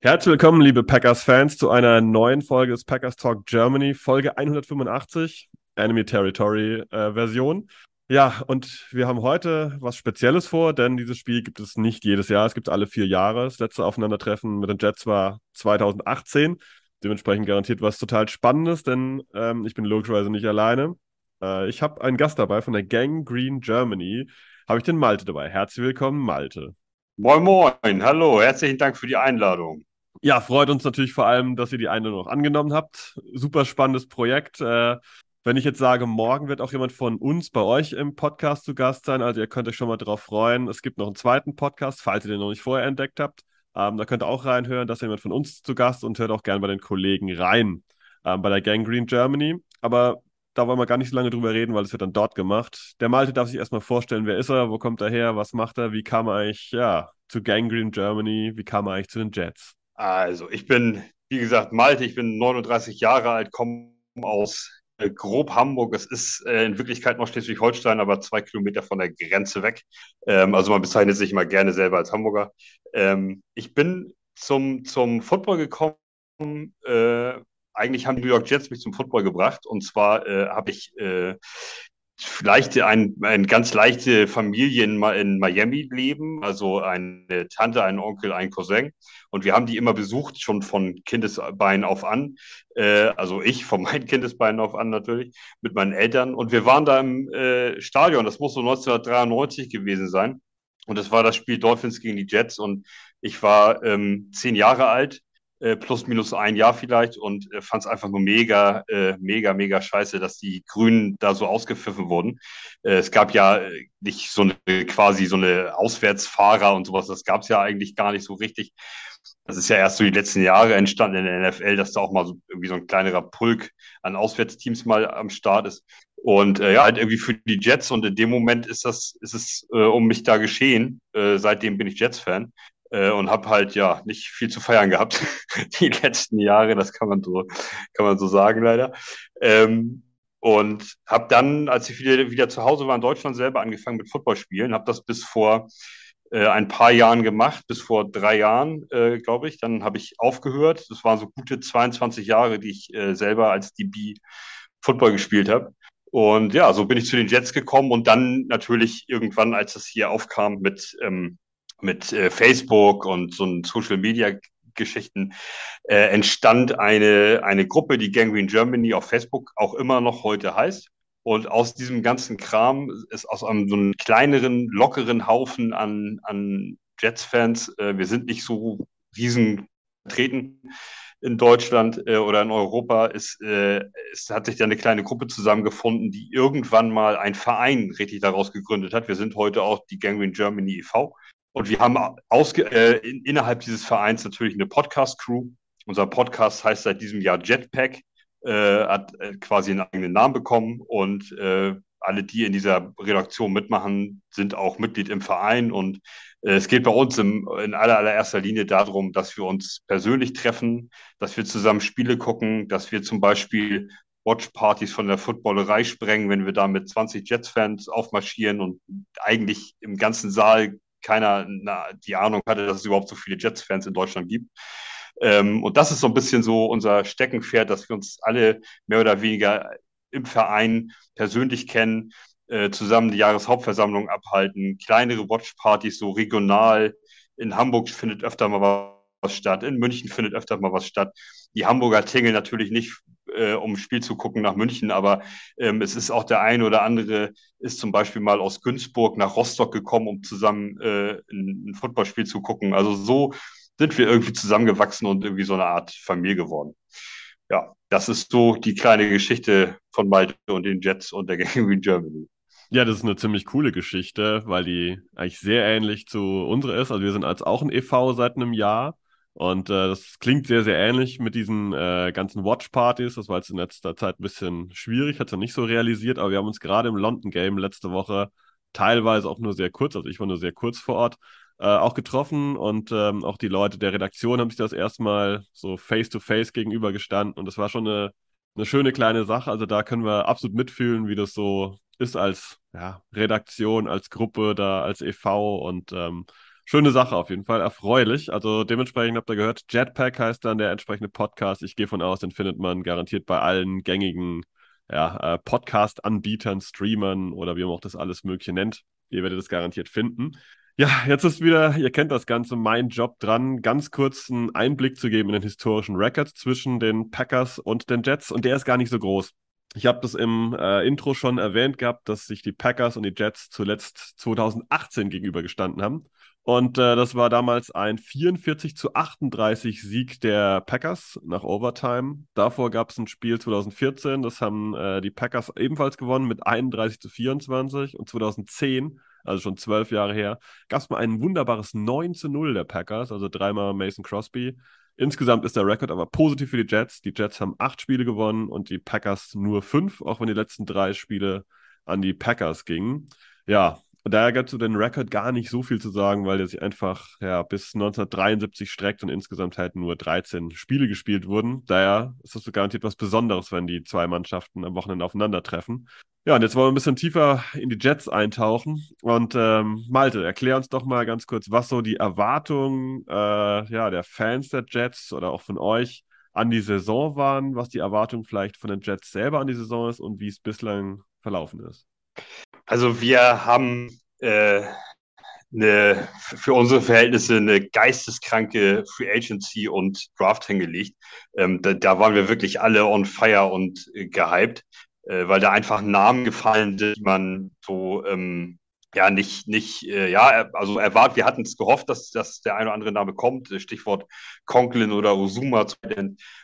Herzlich willkommen, liebe Packers-Fans, zu einer neuen Folge des Packers Talk Germany, Folge 185, Enemy Territory-Version. Äh, ja, und wir haben heute was Spezielles vor, denn dieses Spiel gibt es nicht jedes Jahr, es gibt alle vier Jahre. Das letzte Aufeinandertreffen mit den Jets war 2018. Dementsprechend garantiert was total Spannendes, denn ähm, ich bin logischerweise nicht alleine. Äh, ich habe einen Gast dabei von der Gang Green Germany habe ich den Malte dabei. Herzlich willkommen, Malte. Moin, moin. Hallo, herzlichen Dank für die Einladung. Ja, freut uns natürlich vor allem, dass ihr die Einladung noch angenommen habt. Super spannendes Projekt. Äh, wenn ich jetzt sage, morgen wird auch jemand von uns bei euch im Podcast zu Gast sein, also ihr könnt euch schon mal darauf freuen. Es gibt noch einen zweiten Podcast, falls ihr den noch nicht vorher entdeckt habt. Ähm, da könnt ihr auch reinhören, dass jemand von uns zu Gast und hört auch gerne bei den Kollegen rein. Ähm, bei der Gang Green Germany. Aber da wollen wir gar nicht so lange drüber reden, weil es wird dann dort gemacht. Der Malte darf sich erstmal vorstellen, wer ist er, wo kommt er her, was macht er, wie kam er eigentlich ja, zu Gangrene Germany, wie kam er eigentlich zu den Jets? Also, ich bin, wie gesagt, Malte, ich bin 39 Jahre alt, komme aus äh, grob Hamburg. Es ist äh, in Wirklichkeit noch Schleswig-Holstein, aber zwei Kilometer von der Grenze weg. Ähm, also man bezeichnet sich immer gerne selber als Hamburger. Ähm, ich bin zum, zum Football gekommen, äh, eigentlich haben die New York Jets mich zum Football gebracht. Und zwar äh, habe ich äh, vielleicht ein, ein ganz leichte Familie in, in Miami leben, also eine Tante, ein Onkel, ein Cousin. Und wir haben die immer besucht, schon von Kindesbeinen auf an. Äh, also ich von meinen Kindesbeinen auf an natürlich, mit meinen Eltern. Und wir waren da im äh, Stadion, das muss so 1993 gewesen sein. Und das war das Spiel Dolphins gegen die Jets. Und ich war ähm, zehn Jahre alt äh, plus minus ein Jahr vielleicht und äh, fand es einfach nur mega, äh, mega, mega scheiße, dass die Grünen da so ausgepfiffen wurden. Äh, es gab ja äh, nicht so eine quasi so eine Auswärtsfahrer und sowas, das gab es ja eigentlich gar nicht so richtig. Das ist ja erst so die letzten Jahre entstanden in der NFL, dass da auch mal so irgendwie so ein kleinerer Pulk an Auswärtsteams mal am Start ist. Und äh, ja, halt irgendwie für die Jets und in dem Moment ist das, ist es äh, um mich da geschehen. Äh, seitdem bin ich Jets-Fan äh, und habe halt ja nicht viel zu feiern gehabt die letzten Jahre, das kann man so, kann man so sagen leider. Ähm, und habe dann, als ich wieder, wieder zu Hause war in Deutschland, selber angefangen mit Footballspielen, habe das bis vor äh, ein paar Jahren gemacht, bis vor drei Jahren, äh, glaube ich. Dann habe ich aufgehört. Das waren so gute 22 Jahre, die ich äh, selber als DB Football gespielt habe. Und ja, so bin ich zu den Jets gekommen und dann natürlich irgendwann, als das hier aufkam mit ähm, mit äh, Facebook und so Social Media Geschichten äh, entstand eine, eine Gruppe, die Gangrene Germany auf Facebook auch immer noch heute heißt. Und aus diesem ganzen Kram ist aus einem so einem kleineren, lockeren Haufen an, an Jets-Fans, äh, wir sind nicht so riesen vertreten in Deutschland äh, oder in Europa, ist, äh, es hat sich da eine kleine Gruppe zusammengefunden, die irgendwann mal ein Verein richtig daraus gegründet hat. Wir sind heute auch die Gangrene Germany e.V. Und wir haben ausge äh, in, innerhalb dieses Vereins natürlich eine Podcast-Crew. Unser Podcast heißt seit diesem Jahr Jetpack, äh, hat äh, quasi einen eigenen Namen bekommen und äh, alle, die in dieser Redaktion mitmachen, sind auch Mitglied im Verein. Und äh, es geht bei uns im, in aller, allererster Linie darum, dass wir uns persönlich treffen, dass wir zusammen Spiele gucken, dass wir zum Beispiel Watchpartys von der Footballerei sprengen, wenn wir da mit 20 Jets-Fans aufmarschieren und eigentlich im ganzen Saal keiner na, die Ahnung hatte, dass es überhaupt so viele Jets-Fans in Deutschland gibt. Ähm, und das ist so ein bisschen so unser Steckenpferd, dass wir uns alle mehr oder weniger im Verein persönlich kennen, äh, zusammen die Jahreshauptversammlung abhalten, kleinere Watchpartys so regional. In Hamburg findet öfter mal was statt, in München findet öfter mal was statt. Die Hamburger tingeln natürlich nicht äh, um Spiel zu gucken nach München, aber ähm, es ist auch der eine oder andere ist zum Beispiel mal aus Günzburg nach Rostock gekommen, um zusammen äh, ein, ein Footballspiel zu gucken. Also so sind wir irgendwie zusammengewachsen und irgendwie so eine Art Familie geworden. Ja, das ist so die kleine Geschichte von Malte und den Jets und der Gang Germany. Ja, das ist eine ziemlich coole Geschichte, weil die eigentlich sehr ähnlich zu unserer ist. Also wir sind als auch ein e.V. seit einem Jahr Und äh, das klingt sehr, sehr ähnlich mit diesen äh, ganzen Watch-Partys. Das war jetzt in letzter Zeit ein bisschen schwierig, hat es nicht so realisiert, aber wir haben uns gerade im London Game letzte Woche teilweise auch nur sehr kurz, also ich war nur sehr kurz vor Ort, äh, auch getroffen und ähm, auch die Leute der Redaktion haben sich das erstmal so face-to-face -face gegenübergestanden und das war schon eine, eine schöne kleine Sache. Also da können wir absolut mitfühlen, wie das so ist als ja, Redaktion, als Gruppe, da als e.V. und ähm, schöne Sache auf jeden Fall, erfreulich. Also dementsprechend habt ihr gehört, Jetpack heißt dann der entsprechende Podcast. Ich gehe von aus, den findet man garantiert bei allen gängigen ja, äh, Podcast-Anbietern, Streamern oder wie man auch das alles Mögliche nennt. Ihr werdet es garantiert finden. Ja, jetzt ist wieder, ihr kennt das Ganze, mein Job dran, ganz kurz einen Einblick zu geben in den historischen Record zwischen den Packers und den Jets und der ist gar nicht so groß. Ich habe das im äh, Intro schon erwähnt gehabt, dass sich die Packers und die Jets zuletzt 2018 gegenübergestanden haben. Und äh, das war damals ein 44 zu 38 Sieg der Packers nach Overtime. Davor gab es ein Spiel 2014, das haben äh, die Packers ebenfalls gewonnen mit 31 zu 24. Und 2010, also schon zwölf Jahre her, gab es mal ein wunderbares 9 zu 0 der Packers, also dreimal Mason Crosby. Insgesamt ist der Rekord aber positiv für die Jets. Die Jets haben acht Spiele gewonnen und die Packers nur fünf, auch wenn die letzten drei Spiele an die Packers gingen. Ja, daher gibt es zu den Rekord gar nicht so viel zu sagen, weil der sich einfach ja, bis 1973 streckt und insgesamt halt nur 13 Spiele gespielt wurden. Daher ist das so garantiert was Besonderes, wenn die zwei Mannschaften am Wochenende aufeinandertreffen. Ja, und jetzt wollen wir ein bisschen tiefer in die Jets eintauchen. Und ähm, Malte, erklär uns doch mal ganz kurz, was so die Erwartungen äh, ja, der Fans der Jets oder auch von euch an die Saison waren, was die Erwartung vielleicht von den Jets selber an die Saison ist und wie es bislang verlaufen ist. Also wir haben äh, eine, für unsere Verhältnisse eine geisteskranke Free Agency und Draft hingelegt. Ähm, da, da, waren wir wirklich alle on fire und äh, gehypt, äh, weil da einfach Namen gefallen sind, die man so ähm, ja nicht, nicht, äh, ja, also erwartet, wir hatten es gehofft, dass, dass der eine oder andere Name kommt. Stichwort Conklin oder Uzuma,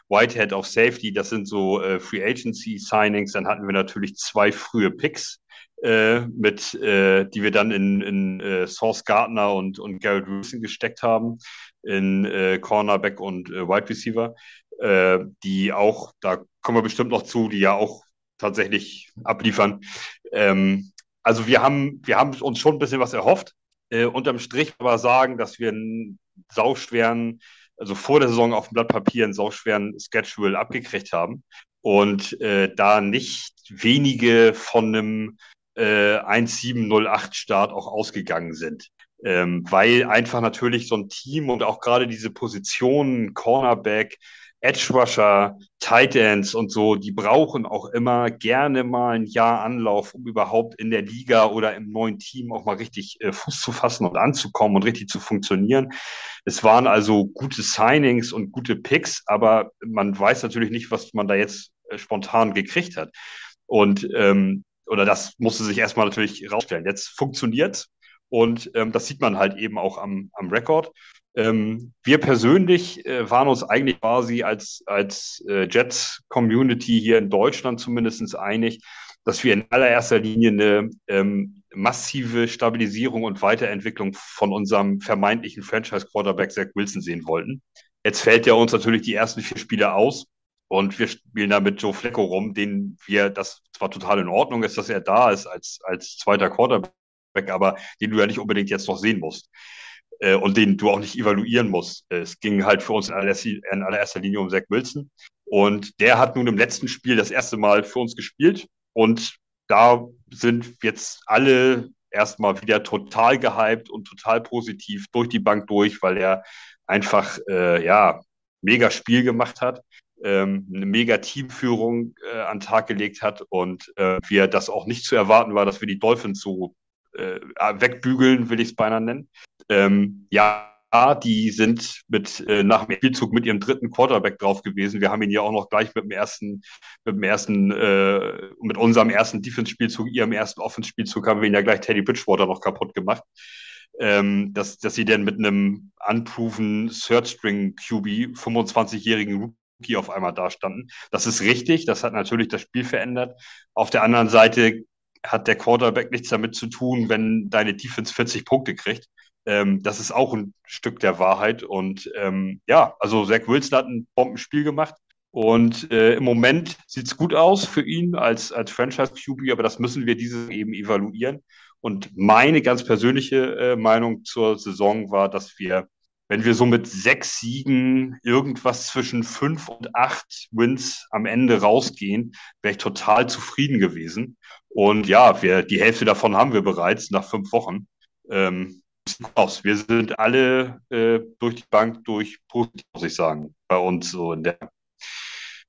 Whitehead auf Safety, das sind so äh, Free Agency Signings. Dann hatten wir natürlich zwei frühe Picks äh, mit, äh, die wir dann in, in äh, Source Gardner und, und Garrett Wilson gesteckt haben, in äh, Cornerback und äh, Wide Receiver, äh, die auch, da kommen wir bestimmt noch zu, die ja auch tatsächlich abliefern. Ähm, also wir haben, wir haben uns schon ein bisschen was erhofft. Äh, unterm Strich aber sagen, dass wir einen sauschweren, also vor der Saison auf dem Blatt Papier einen sauschweren Schedule abgekriegt haben und äh, da nicht wenige von einem äh, 1708 Start auch ausgegangen sind. Ähm, weil einfach natürlich so ein Team und auch gerade diese Positionen, Cornerback, Edge Rusher, Tight Ends und so, die brauchen auch immer gerne mal ein Jahr Anlauf, um überhaupt in der Liga oder im neuen Team auch mal richtig äh, Fuß zu fassen und anzukommen und richtig zu funktionieren. Es waren also gute Signings und gute Picks, aber man weiß natürlich nicht, was man da jetzt äh, spontan gekriegt hat. Und ähm, oder das musste sich erstmal natürlich rausstellen. Jetzt funktioniert und ähm, das sieht man halt eben auch am, am Rekord. Ähm, wir persönlich äh, waren uns eigentlich quasi als, als äh, Jets-Community hier in Deutschland zumindest einig, dass wir in allererster Linie eine ähm, massive Stabilisierung und Weiterentwicklung von unserem vermeintlichen Franchise-Quarterback Zach Wilson sehen wollten. Jetzt fällt er uns natürlich die ersten vier Spiele aus. Und wir spielen da mit Joe Flecko rum, den wir, das zwar total in Ordnung ist, dass er da ist als, als zweiter Quarterback, aber den du ja nicht unbedingt jetzt noch sehen musst. Äh, und den du auch nicht evaluieren musst. Es ging halt für uns in allererster, in allererster Linie um Zach Wilson. Und der hat nun im letzten Spiel das erste Mal für uns gespielt. Und da sind jetzt alle erstmal wieder total gehypt und total positiv durch die Bank durch, weil er einfach, äh, ja, mega Spiel gemacht hat ähm, eine mega Teamführung äh, an den Tag gelegt hat und äh, wir das auch nicht zu erwarten war, dass wir die Dolphins so äh, wegbügeln, will ich es beinahe nennen. Ähm, ja, die sind mit äh, nach dem Spielzug mit ihrem dritten Quarterback drauf gewesen. Wir haben ihn ja auch noch gleich mit dem ersten, mit dem ersten, äh, mit unserem ersten Defense-Spielzug, ihrem ersten Offense-Spielzug haben wir ihn ja gleich Teddy Bridgewater noch kaputt gemacht. Ähm, dass, dass sie denn mit einem unproven Third String QB, 25-jährigen Rookie auf einmal dastanden. Das ist richtig, das hat natürlich das Spiel verändert. Auf der anderen Seite hat der Quarterback nichts damit zu tun, wenn deine Defense 40 Punkte kriegt. Ähm, das ist auch ein Stück der Wahrheit. Und ähm, ja, also Zach Wilson hat ein Bombenspiel gemacht. Und äh, im Moment sieht es gut aus für ihn als, als Franchise-QB, aber das müssen wir dieses eben evaluieren. Und meine ganz persönliche äh, Meinung zur Saison war, dass wir, wenn wir so mit sechs Siegen irgendwas zwischen fünf und acht Wins am Ende rausgehen, wäre ich total zufrieden gewesen. Und ja, wir, die Hälfte davon haben wir bereits nach fünf Wochen. Ähm. Wir sind alle äh, durch die Bank durch positiv, muss ich sagen, bei uns so in der,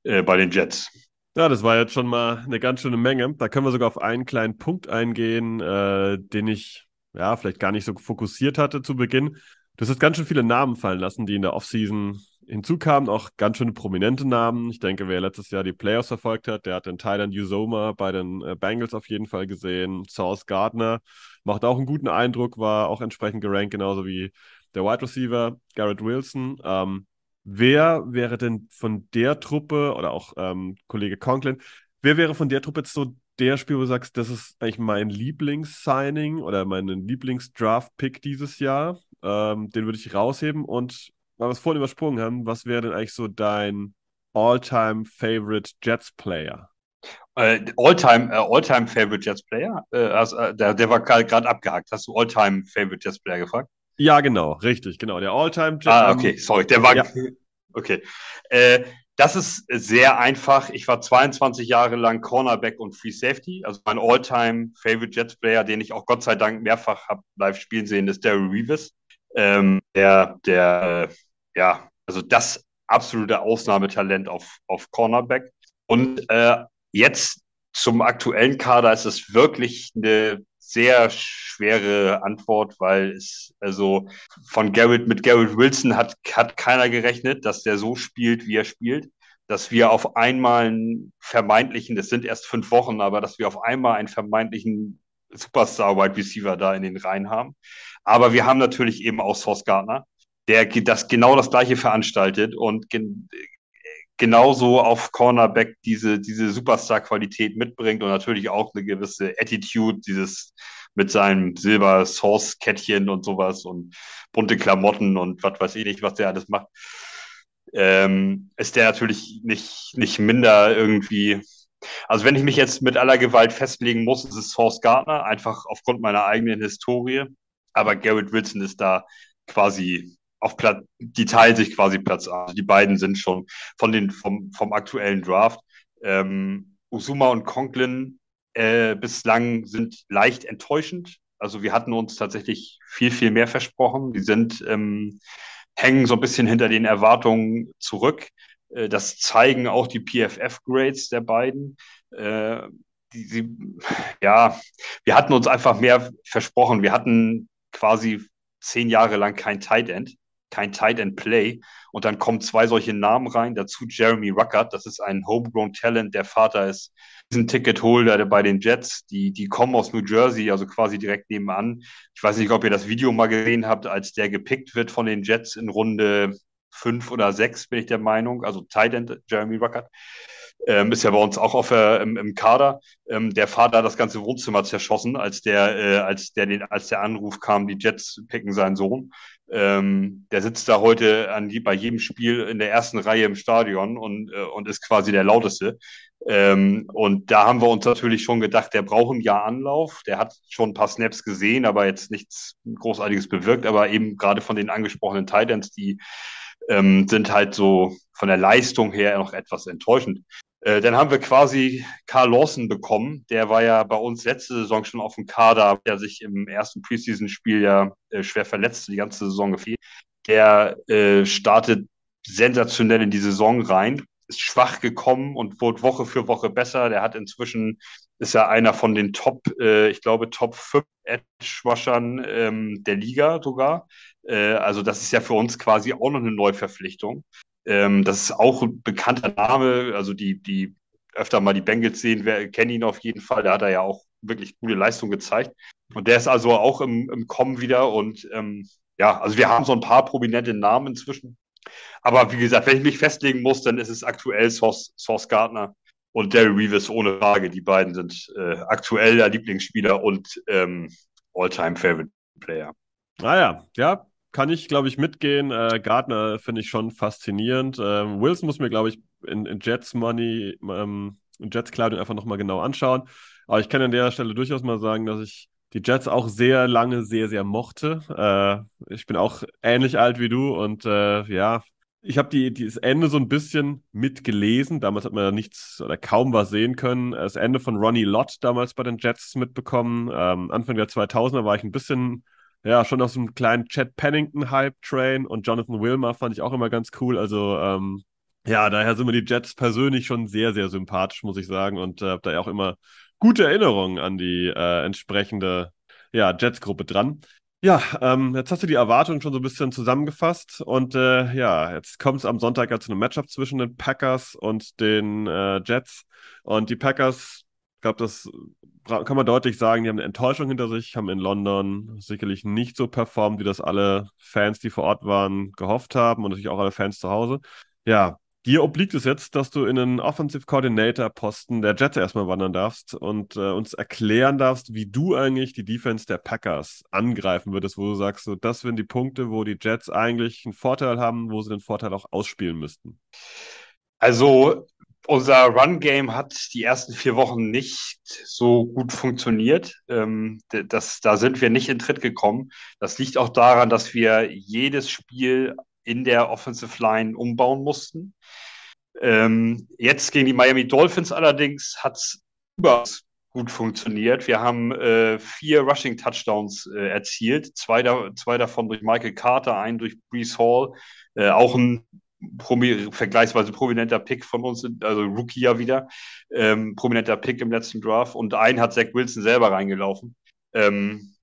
äh, bei den Jets. Ja, das war jetzt schon mal eine ganz schöne Menge. Da können wir sogar auf einen kleinen Punkt eingehen, äh, den ich ja vielleicht gar nicht so fokussiert hatte zu Beginn. Du hast ganz schön viele Namen fallen lassen, die in der Offseason hinzukamen, auch ganz schöne prominente Namen. Ich denke, wer letztes Jahr die Playoffs verfolgt hat, der hat den Thailand Usoma bei den äh, Bengals auf jeden Fall gesehen. Sauce Gardner macht auch einen guten Eindruck, war auch entsprechend gerankt, genauso wie der Wide Receiver Garrett Wilson. Ähm, wer wäre denn von der Truppe oder auch ähm, Kollege Conklin, wer wäre von der Truppe jetzt so der Spiel, wo du sagst, das ist eigentlich mein Lieblings-Signing oder mein Lieblings-Draft-Pick dieses Jahr? Ähm, den würde ich rausheben und weil wir es vorhin übersprungen haben, was wäre denn eigentlich so dein All-Time Favorite Jets Player? Äh, All-Time äh, All Favorite Jets Player? Äh, also, äh, der, der war gerade abgehakt. Hast du All-Time Favorite Jets Player gefragt? Ja, genau, richtig, genau. Der All-Time Jets. Ah, okay, sorry, der war. Ja. Okay. Äh, das ist sehr einfach. Ich war 22 Jahre lang Cornerback und Free Safety. Also mein All-Time Favorite Jets Player, den ich auch Gott sei Dank mehrfach habe live spielen sehen, ist Daryl Reeves. Ähm, der, der ja, also das absolute Ausnahmetalent auf, auf Cornerback. Und äh, jetzt zum aktuellen Kader ist es wirklich eine sehr schwere Antwort, weil es also von Garrett mit Garrett Wilson hat, hat keiner gerechnet, dass der so spielt, wie er spielt. Dass wir auf einmal einen vermeintlichen, das sind erst fünf Wochen, aber dass wir auf einmal einen vermeintlichen Superstar-Wide Receiver da in den Reihen haben. Aber wir haben natürlich eben auch Source Gardner, der das genau das gleiche veranstaltet und genauso auf Cornerback diese, diese Superstar-Qualität mitbringt und natürlich auch eine gewisse Attitude, dieses mit seinem Silber-Source-Kettchen und sowas und bunte Klamotten und was weiß ich nicht, was der alles macht, ähm, ist der natürlich nicht, nicht minder irgendwie. Also wenn ich mich jetzt mit aller Gewalt festlegen muss, ist es Source Gardner, einfach aufgrund meiner eigenen Historie. Aber Garrett Wilson ist da quasi auf Platz, die teilen sich quasi Platz A. Die beiden sind schon von den, vom, vom aktuellen Draft. Ähm, Usuma und Conklin äh, bislang sind leicht enttäuschend. Also wir hatten uns tatsächlich viel, viel mehr versprochen. Die sind, ähm, hängen so ein bisschen hinter den Erwartungen zurück. Äh, das zeigen auch die PFF-Grades der beiden. Äh, die, die, ja, wir hatten uns einfach mehr versprochen. Wir hatten quasi zehn Jahre lang kein Tight End kein Tight End Play. Und dann kommen zwei solche Namen rein. Dazu Jeremy Ruckert, das ist ein Homegrown Talent. Der Vater ist ein Ticketholder bei den Jets. Die, die kommen aus New Jersey, also quasi direkt nebenan. Ich weiß nicht, ob ihr das Video mal gesehen habt, als der gepickt wird von den Jets in Runde fünf oder sechs, bin ich der Meinung. Also Tight End Jeremy Ruckert. Ähm, ist ja bei uns auch auf, äh, im, im, Kader. Ähm, der Vater hat das ganze Wohnzimmer zerschossen, als der, äh, als der, den, als der Anruf kam, die Jets picken seinen Sohn. Ähm, der sitzt da heute an bei jedem Spiel in der ersten Reihe im Stadion und, äh, und ist quasi der lauteste. Ähm, und da haben wir uns natürlich schon gedacht, der braucht ein Jahr Anlauf. Der hat schon ein paar Snaps gesehen, aber jetzt nichts Großartiges bewirkt. Aber eben gerade von den angesprochenen Titans, die ähm, sind halt so von der Leistung her noch etwas enttäuschend. Äh, dann haben wir quasi Carl Lawson bekommen. Der war ja bei uns letzte Saison schon auf dem Kader, der sich im ersten Preseason-Spiel ja äh, schwer verletzt, die ganze Saison gefehlt. Der äh, startet sensationell in die Saison rein, ist schwach gekommen und wurde Woche für Woche besser. Der hat inzwischen, ist ja einer von den Top, äh, ich glaube, Top 5 Edge-Washern ähm, der Liga sogar. Äh, also das ist ja für uns quasi auch noch eine Neuverpflichtung. Ähm, das ist auch ein bekannter Name. Also die, die öfter mal die Bengals sehen, wer, kennen ihn auf jeden Fall. Da hat er ja auch wirklich gute Leistung gezeigt. Und der ist also auch im, im Kommen wieder. Und ähm, ja, also wir haben so ein paar prominente Namen inzwischen. Aber wie gesagt, wenn ich mich festlegen muss, dann ist es aktuell Source, Source Gardner und Daryl Reeves ohne Frage. Die beiden sind äh, aktuell der Lieblingsspieler und ähm, All-Time Favorite Player. Naja, ah ja, kann ich, glaube ich, mitgehen. Äh, Gardner finde ich schon faszinierend. Ähm, Wilson muss mir, glaube ich, in, in, Jets Money, ähm, in Jets Cloud einfach nochmal genau anschauen. Aber ich kann an der Stelle durchaus mal sagen, dass ich die Jets auch sehr lange sehr, sehr mochte. Äh, ich bin auch ähnlich alt wie du und äh, ja, ich habe die, das Ende so ein bisschen mitgelesen. Damals hat man ja nichts oder kaum was sehen können. Das Ende von Ronnie Lott damals bei den Jets mitbekommen. Ähm, Anfang der 2000er war ich ein bisschen, ja, schon auf so einem kleinen Chad Pennington-Hype-Train und Jonathan Wilmer fand ich auch immer ganz cool. Also, ähm, ja, daher sind mir die Jets persönlich schon sehr, sehr sympathisch, muss ich sagen. Und äh, habe da ja auch immer gute Erinnerungen an die äh, entsprechende ja, Jets-Gruppe dran. Ja, ähm, jetzt hast du die Erwartungen schon so ein bisschen zusammengefasst und äh, ja, jetzt kommt es am Sonntag ja zu einem Matchup zwischen den Packers und den äh, Jets und die Packers, glaube, das kann man deutlich sagen, die haben eine Enttäuschung hinter sich, haben in London sicherlich nicht so performt, wie das alle Fans, die vor Ort waren, gehofft haben und natürlich auch alle Fans zu Hause. Ja, Dir obliegt es jetzt, dass du in einen Offensive Coordinator Posten der Jets erstmal wandern darfst und äh, uns erklären darfst, wie du eigentlich die Defense der Packers angreifen würdest, wo du sagst, so, das sind die Punkte, wo die Jets eigentlich einen Vorteil haben, wo sie den Vorteil auch ausspielen müssten. Also unser Run-Game hat die ersten vier Wochen nicht so gut funktioniert. Ähm, das, da sind wir nicht in Tritt gekommen. Das liegt auch daran, dass wir jedes Spiel in der Offensive Line umbauen mussten. Ähm, jetzt gegen die Miami Dolphins allerdings hat es überaus gut funktioniert. Wir haben äh, vier Rushing Touchdowns äh, erzielt, zwei, da, zwei, davon durch Michael Carter, einen durch Brees Hall, äh, auch ein promi vergleichsweise prominenter Pick von uns, also Rookie ja wieder, ähm, prominenter Pick im letzten Draft und einen hat Zach Wilson selber reingelaufen. Ähm,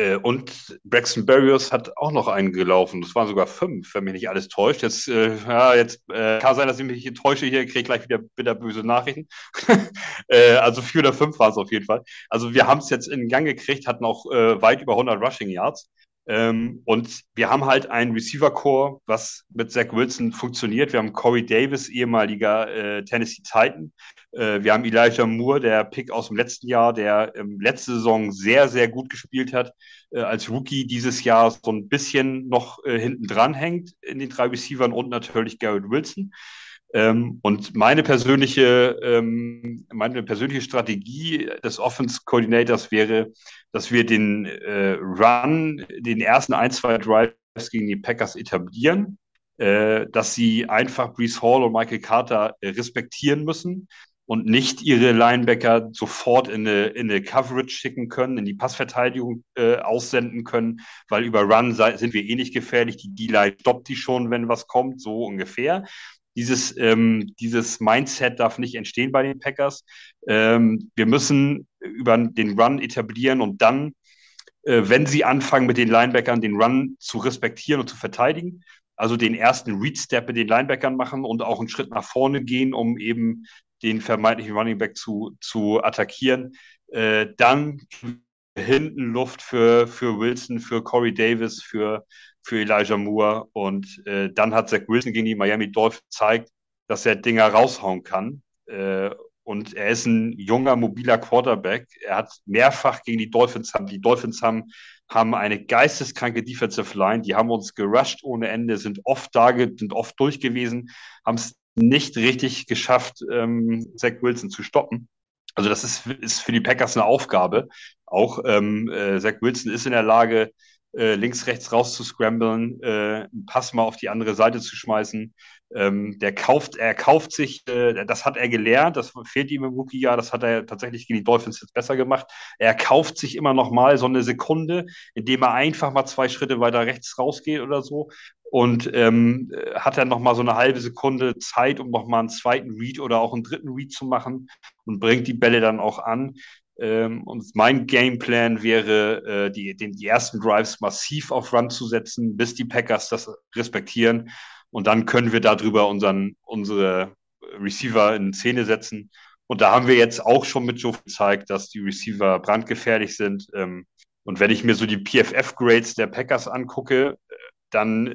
äh, und Braxton Berrios hat auch noch einen gelaufen. Das waren sogar fünf, wenn mich nicht alles täuscht. Jetzt, äh, ja, jetzt äh, kann sein, dass ich mich täusche hier, kriege gleich wieder bitter böse Nachrichten. äh, also vier oder fünf waren es auf jeden Fall. Also wir haben es jetzt in Gang gekriegt, hatten auch äh, weit über 100 Rushing Yards. Ähm, und wir haben halt ein Receiver-Core, was mit Zach Wilson funktioniert. Wir haben Corey Davis, ehemaliger äh, Tennessee Titan. Äh, wir haben Elijah Moore, der Pick aus dem letzten Jahr, der ähm, letzte Saison sehr, sehr gut gespielt hat. Äh, als Rookie dieses Jahr so ein bisschen noch äh, hinten dran hängt in den drei Receivern und natürlich Garrett Wilson. Ähm, und meine persönliche, ähm, meine persönliche Strategie des Offense Coordinators wäre, dass wir den äh, Run, den ersten ein, zwei Drives gegen die Packers etablieren, äh, dass sie einfach Brees Hall und Michael Carter äh, respektieren müssen und nicht ihre Linebacker sofort in eine, in eine Coverage schicken können, in die Passverteidigung aussenden können, weil über Run sind wir eh nicht gefährlich. Die D-Line stoppt die schon, wenn was kommt, so ungefähr. Dieses, ähm, dieses Mindset darf nicht entstehen bei den Packers. Ähm, wir müssen über den Run etablieren und dann, äh, wenn sie anfangen, mit den Linebackern den Run zu respektieren und zu verteidigen, also den ersten Read-Step mit den Linebackern machen und auch einen Schritt nach vorne gehen, um eben den vermeintlichen Running Back zu, zu attackieren, äh, dann hinten Luft für, für Wilson, für Corey Davis, für für Elijah Moore. Und äh, dann hat Zach Wilson gegen die Miami Dolphins gezeigt, dass er Dinger raushauen kann. Äh, und er ist ein junger, mobiler Quarterback. Er hat mehrfach gegen die Dolphins haben. Die Dolphins haben, haben eine geisteskranke Defensive Line. Die haben uns gerusht ohne Ende, sind oft da, sind oft durch gewesen, haben es nicht richtig geschafft, ähm, Zach Wilson zu stoppen. Also das ist, ist für die Packers eine Aufgabe. Auch ähm, äh, Zach Wilson ist in der Lage, äh, links, rechts raus zu scramblen, äh, einen Pass mal auf die andere Seite zu schmeißen. Ähm, der kauft, er kauft sich, äh, das hat er gelernt, das fehlt ihm im Rookie-Jahr, das hat er tatsächlich gegen die Dolphins jetzt besser gemacht. Er kauft sich immer noch mal so eine Sekunde, indem er einfach mal zwei Schritte weiter rechts rausgeht oder so und ähm, hat dann noch mal so eine halbe Sekunde Zeit, um noch mal einen zweiten Read oder auch einen dritten Read zu machen und bringt die Bälle dann auch an. Ähm, und mein Gameplan wäre, äh, die, den, die ersten Drives massiv auf Run zu setzen, bis die Packers das respektieren. Und dann können wir darüber unseren, unsere Receiver in Szene setzen. Und da haben wir jetzt auch schon mit Joe gezeigt, dass die Receiver brandgefährlich sind. Ähm, und wenn ich mir so die PFF-Grades der Packers angucke, dann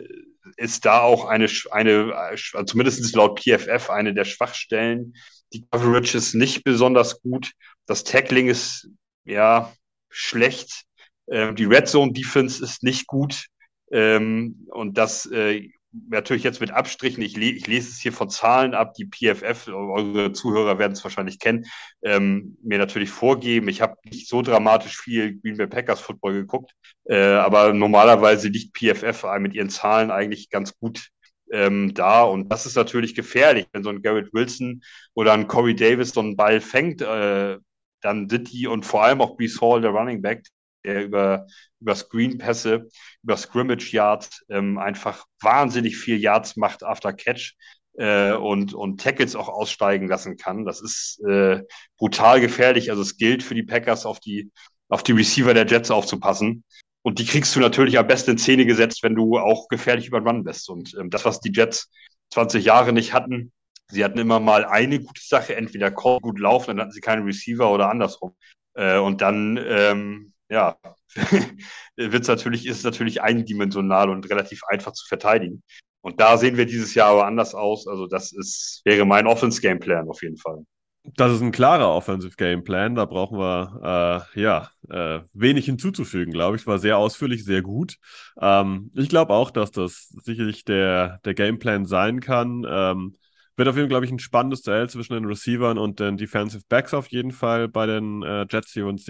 ist da auch eine, eine zumindest laut PFF, eine der Schwachstellen. Die Coverage ist nicht besonders gut das Tackling ist ja schlecht. Ähm, die Red Zone Defense ist nicht gut. Ähm, und das äh, natürlich jetzt mit Abstrichen, ich, le ich, lese es hier von Zahlen ab, die PFF, eure Zuhörer werden es wahrscheinlich kennen, ähm, mir natürlich vorgeben. Ich habe nicht so dramatisch viel Green Bay Packers Football geguckt, äh, aber normalerweise liegt PFF mit ihren Zahlen eigentlich ganz gut ähm, da. Und das ist natürlich gefährlich, wenn so ein Garrett Wilson oder ein Corey Davis so einen Ball fängt, äh, dann sind die und vor allem auch Brees Hall, der Running Back, der über, über Screen-Pässe, über Scrimmage-Yards ähm, einfach wahnsinnig viel Yards macht after Catch äh, und, und Tackles auch aussteigen lassen kann. Das ist äh, brutal gefährlich. Also es gilt für die Packers, auf die, auf die Receiver der Jets aufzupassen. Und die kriegst du natürlich am besten in Szene gesetzt, wenn du auch gefährlich über den Run bist. Und ähm, das, was die Jets 20 Jahre nicht hatten, sie hatten immer mal eine gute Sache, entweder Call gut laufen, dann hatten sie keinen Receiver oder andersrum. Äh, und dann ähm, ja, wird's natürlich, ist es natürlich eindimensional und relativ einfach zu verteidigen. Und da sehen wir dieses Jahr aber anders aus. Also, das ist, wäre mein Offense-Gameplan auf jeden Fall. Das ist ein klarer Offensive Gameplan. Da brauchen wir äh, ja äh, wenig hinzuzufügen, glaube ich. War sehr ausführlich, sehr gut. Ähm, ich glaube auch, dass das sicherlich der, der Gameplan sein kann. Ähm, wird auf jeden Fall, glaube ich, ein spannendes Duell zwischen den Receivern und den Defensive Backs auf jeden Fall bei den äh, Jets hier und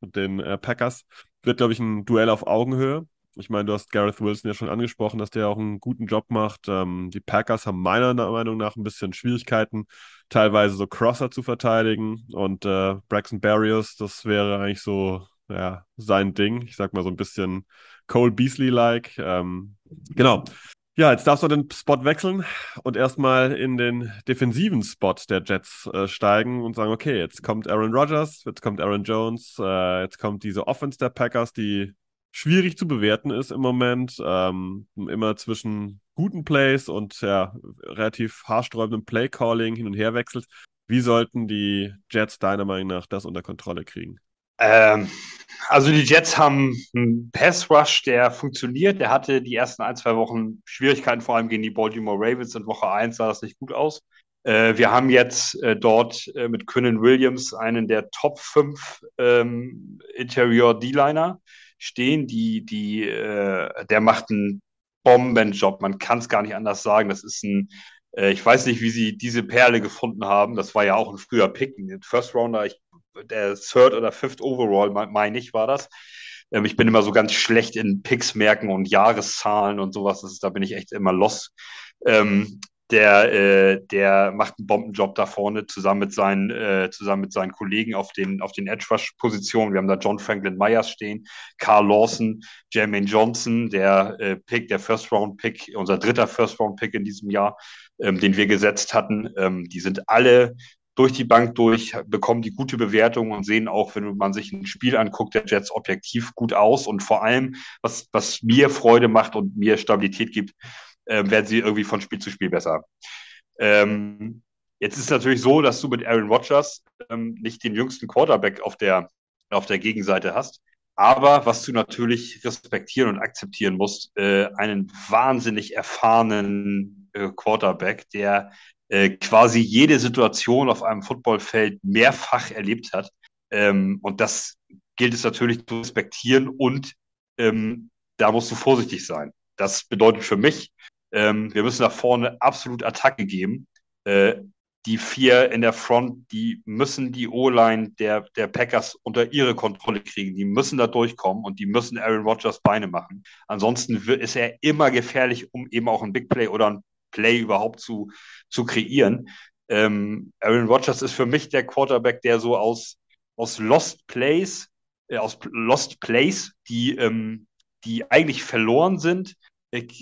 den äh, Packers. Wird, glaube ich, ein Duell auf Augenhöhe. Ich meine, du hast Gareth Wilson ja schon angesprochen, dass der auch einen guten Job macht. Ähm, die Packers haben meiner Meinung nach ein bisschen Schwierigkeiten, teilweise so Crosser zu verteidigen. Und äh, Braxton Barrios, das wäre eigentlich so ja, sein Ding. Ich sag mal so ein bisschen Cole Beasley-like. Ähm, genau. Ja, jetzt darfst du den Spot wechseln und erstmal in den defensiven Spot der Jets äh, steigen und sagen, okay, jetzt kommt Aaron Rodgers, jetzt kommt Aaron Jones, äh, jetzt kommt diese Offense der Packers, die schwierig zu bewerten ist im Moment, ähm, immer zwischen guten Plays und ja, relativ haarsträubendem Play-Calling hin und her wechselt. Wie sollten die Jets deiner Meinung nach das unter Kontrolle kriegen? Ähm, also die Jets haben einen Pass-Rush, der funktioniert. Der hatte die ersten ein, zwei Wochen Schwierigkeiten, vor allem gegen die Baltimore Ravens. In Woche 1 sah das nicht gut aus. Äh, wir haben jetzt äh, dort äh, mit Quinnen Williams einen der Top 5 ähm, Interior D-Liner stehen. Die, die, äh, der macht einen Bombenjob. Man kann es gar nicht anders sagen. Das ist ein äh, ich weiß nicht, wie sie diese Perle gefunden haben. Das war ja auch ein früher Pick, ein First Rounder. Ich der Third oder Fifth Overall, meine ich, war das. Ähm, ich bin immer so ganz schlecht in Picks merken und Jahreszahlen und sowas. Ist, da bin ich echt immer lost. Ähm, der, äh, der macht einen Bombenjob da vorne zusammen mit seinen, äh, zusammen mit seinen Kollegen auf den, auf den Edge Rush Positionen. Wir haben da John Franklin Myers stehen, Carl Lawson, Jermaine Johnson, der äh, Pick, der First Round Pick, unser dritter First Round Pick in diesem Jahr, ähm, den wir gesetzt hatten. Ähm, die sind alle durch die Bank durch, bekommen die gute Bewertung und sehen auch, wenn man sich ein Spiel anguckt, der Jets objektiv gut aus und vor allem, was, was mir Freude macht und mir Stabilität gibt, äh, werden sie irgendwie von Spiel zu Spiel besser. Ähm, jetzt ist es natürlich so, dass du mit Aaron Rodgers ähm, nicht den jüngsten Quarterback auf der, auf der Gegenseite hast. Aber was du natürlich respektieren und akzeptieren musst, äh, einen wahnsinnig erfahrenen äh, Quarterback, der äh, quasi jede Situation auf einem Footballfeld mehrfach erlebt hat. Ähm, und das gilt es natürlich zu respektieren und ähm, da musst du vorsichtig sein. Das bedeutet für mich, ähm, wir müssen nach vorne absolut Attacke geben. Äh, die vier in der Front, die müssen die O-Line der, der Packers unter ihre Kontrolle kriegen. Die müssen da durchkommen und die müssen Aaron Rodgers Beine machen. Ansonsten ist er immer gefährlich, um eben auch ein Big Play oder ein Play überhaupt zu, zu kreieren. Ähm, Aaron Rodgers ist für mich der Quarterback, der so aus, aus Lost Plays, äh, aus Lost Plays, die, ähm, die eigentlich verloren sind,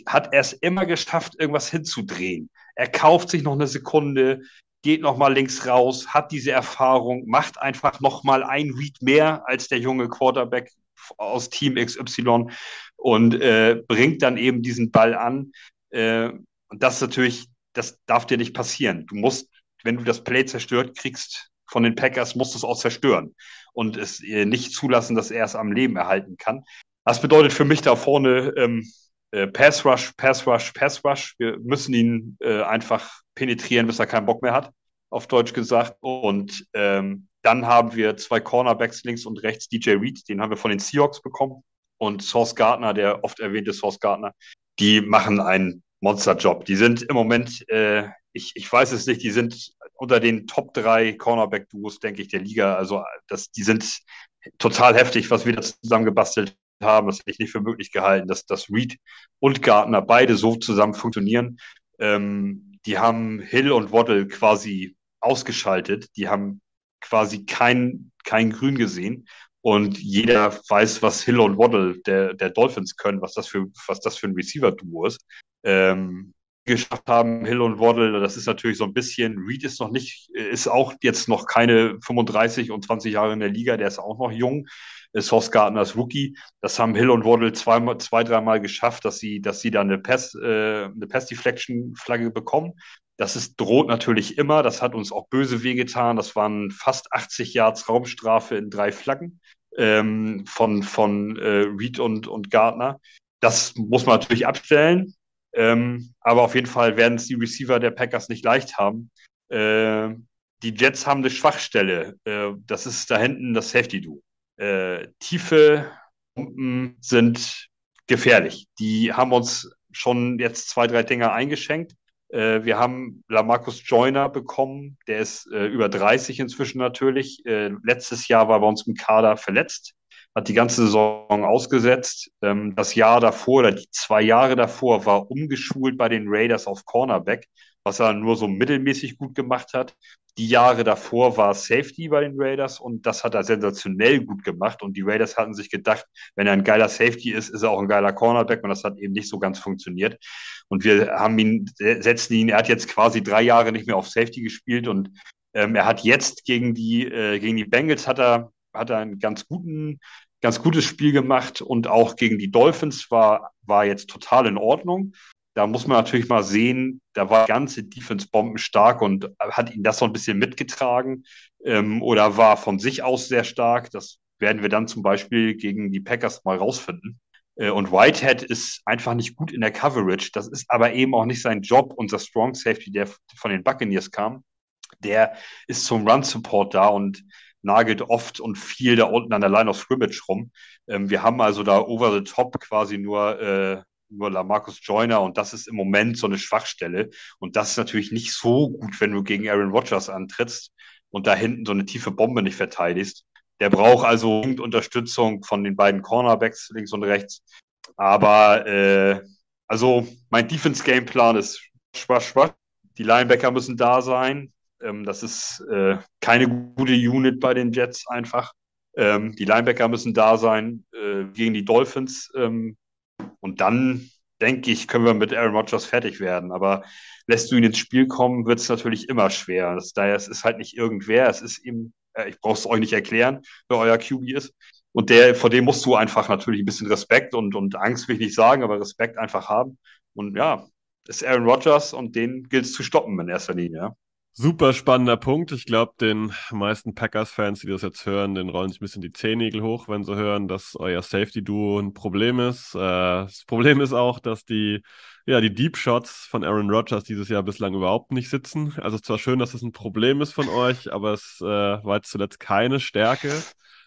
hat er es immer geschafft, irgendwas hinzudrehen. Er kauft sich noch eine Sekunde, geht noch mal links raus, hat diese Erfahrung, macht einfach noch mal ein Read mehr als der junge Quarterback aus Team XY und äh, bringt dann eben diesen Ball an. Äh, und das ist natürlich, das darf dir nicht passieren. Du musst, wenn du das Play zerstört kriegst von den Packers, musst du es auch zerstören und es äh, nicht zulassen, dass er es am Leben erhalten kann. Das bedeutet für mich da vorne ähm, äh, Pass Rush, Pass Rush, Pass Rush. Wir müssen ihn äh, einfach penetrieren, bis er keinen Bock mehr hat. auf Deutsch gesagt. Und ähm, dann haben wir zwei Cornerbacks links und rechts, DJ Reed, den haben wir von den Seahawks bekommen. Und Source Gardner, der oft erwähnte Source Gardner, die machen einen Monsterjob. Die sind im Moment, äh, ich, ich weiß es nicht, die sind unter den Top 3 Cornerback-Duos, denke ich, der Liga. Also das, die sind total heftig, was wir da zusammengebastelt haben. Das hätte ich nicht für möglich gehalten, dass, dass Reed und Gardner beide so zusammen funktionieren. Ähm, die haben Hill und Waddle quasi ausgeschaltet. Die haben quasi kein, kein Grün gesehen. Und jeder weiß, was Hill und Waddle der, der Dolphins können, was das für, was das für ein Receiver-Duo ist. Ähm, geschafft haben, Hill und Waddle, das ist natürlich so ein bisschen, Reed ist noch nicht, ist auch jetzt noch keine 35 und 20 Jahre in der Liga, der ist auch noch jung. Sauce Gardner als Rookie. Das haben Hill und Waddle zwei, zwei dreimal geschafft, dass sie, dass sie da eine Pass, äh, eine Pass-Deflection-Flagge bekommen. Das ist, droht natürlich immer. Das hat uns auch böse wehgetan. Das waren fast 80 Yards Raumstrafe in drei Flaggen ähm, von, von äh, Reed und, und Gardner. Das muss man natürlich abstellen. Ähm, aber auf jeden Fall werden es die Receiver der Packers nicht leicht haben. Äh, die Jets haben eine Schwachstelle. Äh, das ist da hinten das Safety-Do äh, tiefe Pumpen sind gefährlich. Die haben uns schon jetzt zwei, drei Dinger eingeschenkt. Äh, wir haben Lamarcus Joyner bekommen, der ist äh, über 30 inzwischen natürlich. Äh, letztes Jahr war bei uns im Kader verletzt, hat die ganze Saison ausgesetzt. Ähm, das Jahr davor oder die zwei Jahre davor war umgeschult bei den Raiders auf Cornerback, was er nur so mittelmäßig gut gemacht hat. Die Jahre davor war Safety bei den Raiders und das hat er sensationell gut gemacht. Und die Raiders hatten sich gedacht, wenn er ein geiler Safety ist, ist er auch ein geiler Cornerback und das hat eben nicht so ganz funktioniert. Und wir haben ihn, setzen ihn, er hat jetzt quasi drei Jahre nicht mehr auf Safety gespielt und ähm, er hat jetzt gegen die, äh, gegen die Bengals hat er, hat er einen ganz guten, ganz gutes Spiel gemacht und auch gegen die Dolphins war, war jetzt total in Ordnung da muss man natürlich mal sehen, da war die ganze Defense bombenstark und hat ihn das so ein bisschen mitgetragen ähm, oder war von sich aus sehr stark. Das werden wir dann zum Beispiel gegen die Packers mal rausfinden. Äh, und Whitehead ist einfach nicht gut in der Coverage. Das ist aber eben auch nicht sein Job. Unser Strong Safety, der von den Buccaneers kam, der ist zum Run Support da und nagelt oft und viel da unten an der Line of Scrimmage rum. Ähm, wir haben also da over the top quasi nur äh, nur Lamarcus Joyner und das ist im Moment so eine Schwachstelle. Und das ist natürlich nicht so gut, wenn du gegen Aaron Rodgers antrittst und da hinten so eine tiefe Bombe nicht verteidigst. Der braucht also Unterstützung von den beiden Cornerbacks links und rechts. Aber äh, also mein Defense-Gameplan ist schwach, schwach. Die Linebacker müssen da sein. Ähm, das ist äh, keine gute Unit bei den Jets einfach. Ähm, die Linebacker müssen da sein. Äh, gegen die Dolphins ähm, und dann, denke ich, können wir mit Aaron Rodgers fertig werden. Aber lässt du ihn ins Spiel kommen, wird es natürlich immer schwer. Das, daher, es ist halt nicht irgendwer, es ist ihm, äh, ich brauche es euch nicht erklären, wer euer QB ist. Und der, vor dem musst du einfach natürlich ein bisschen Respekt und, und Angst will ich nicht sagen, aber Respekt einfach haben. Und ja, ist Aaron Rodgers und den gilt es zu stoppen in erster Linie. Super spannender Punkt. Ich glaube, den meisten Packers-Fans, die das jetzt hören, den rollen sich ein bisschen die Zehennägel hoch, wenn sie hören, dass euer Safety-Duo ein Problem ist. Äh, das Problem ist auch, dass die, ja, die Deep Shots von Aaron Rodgers dieses Jahr bislang überhaupt nicht sitzen. Also es ist zwar schön, dass es ein Problem ist von euch, aber es äh, war jetzt zuletzt keine Stärke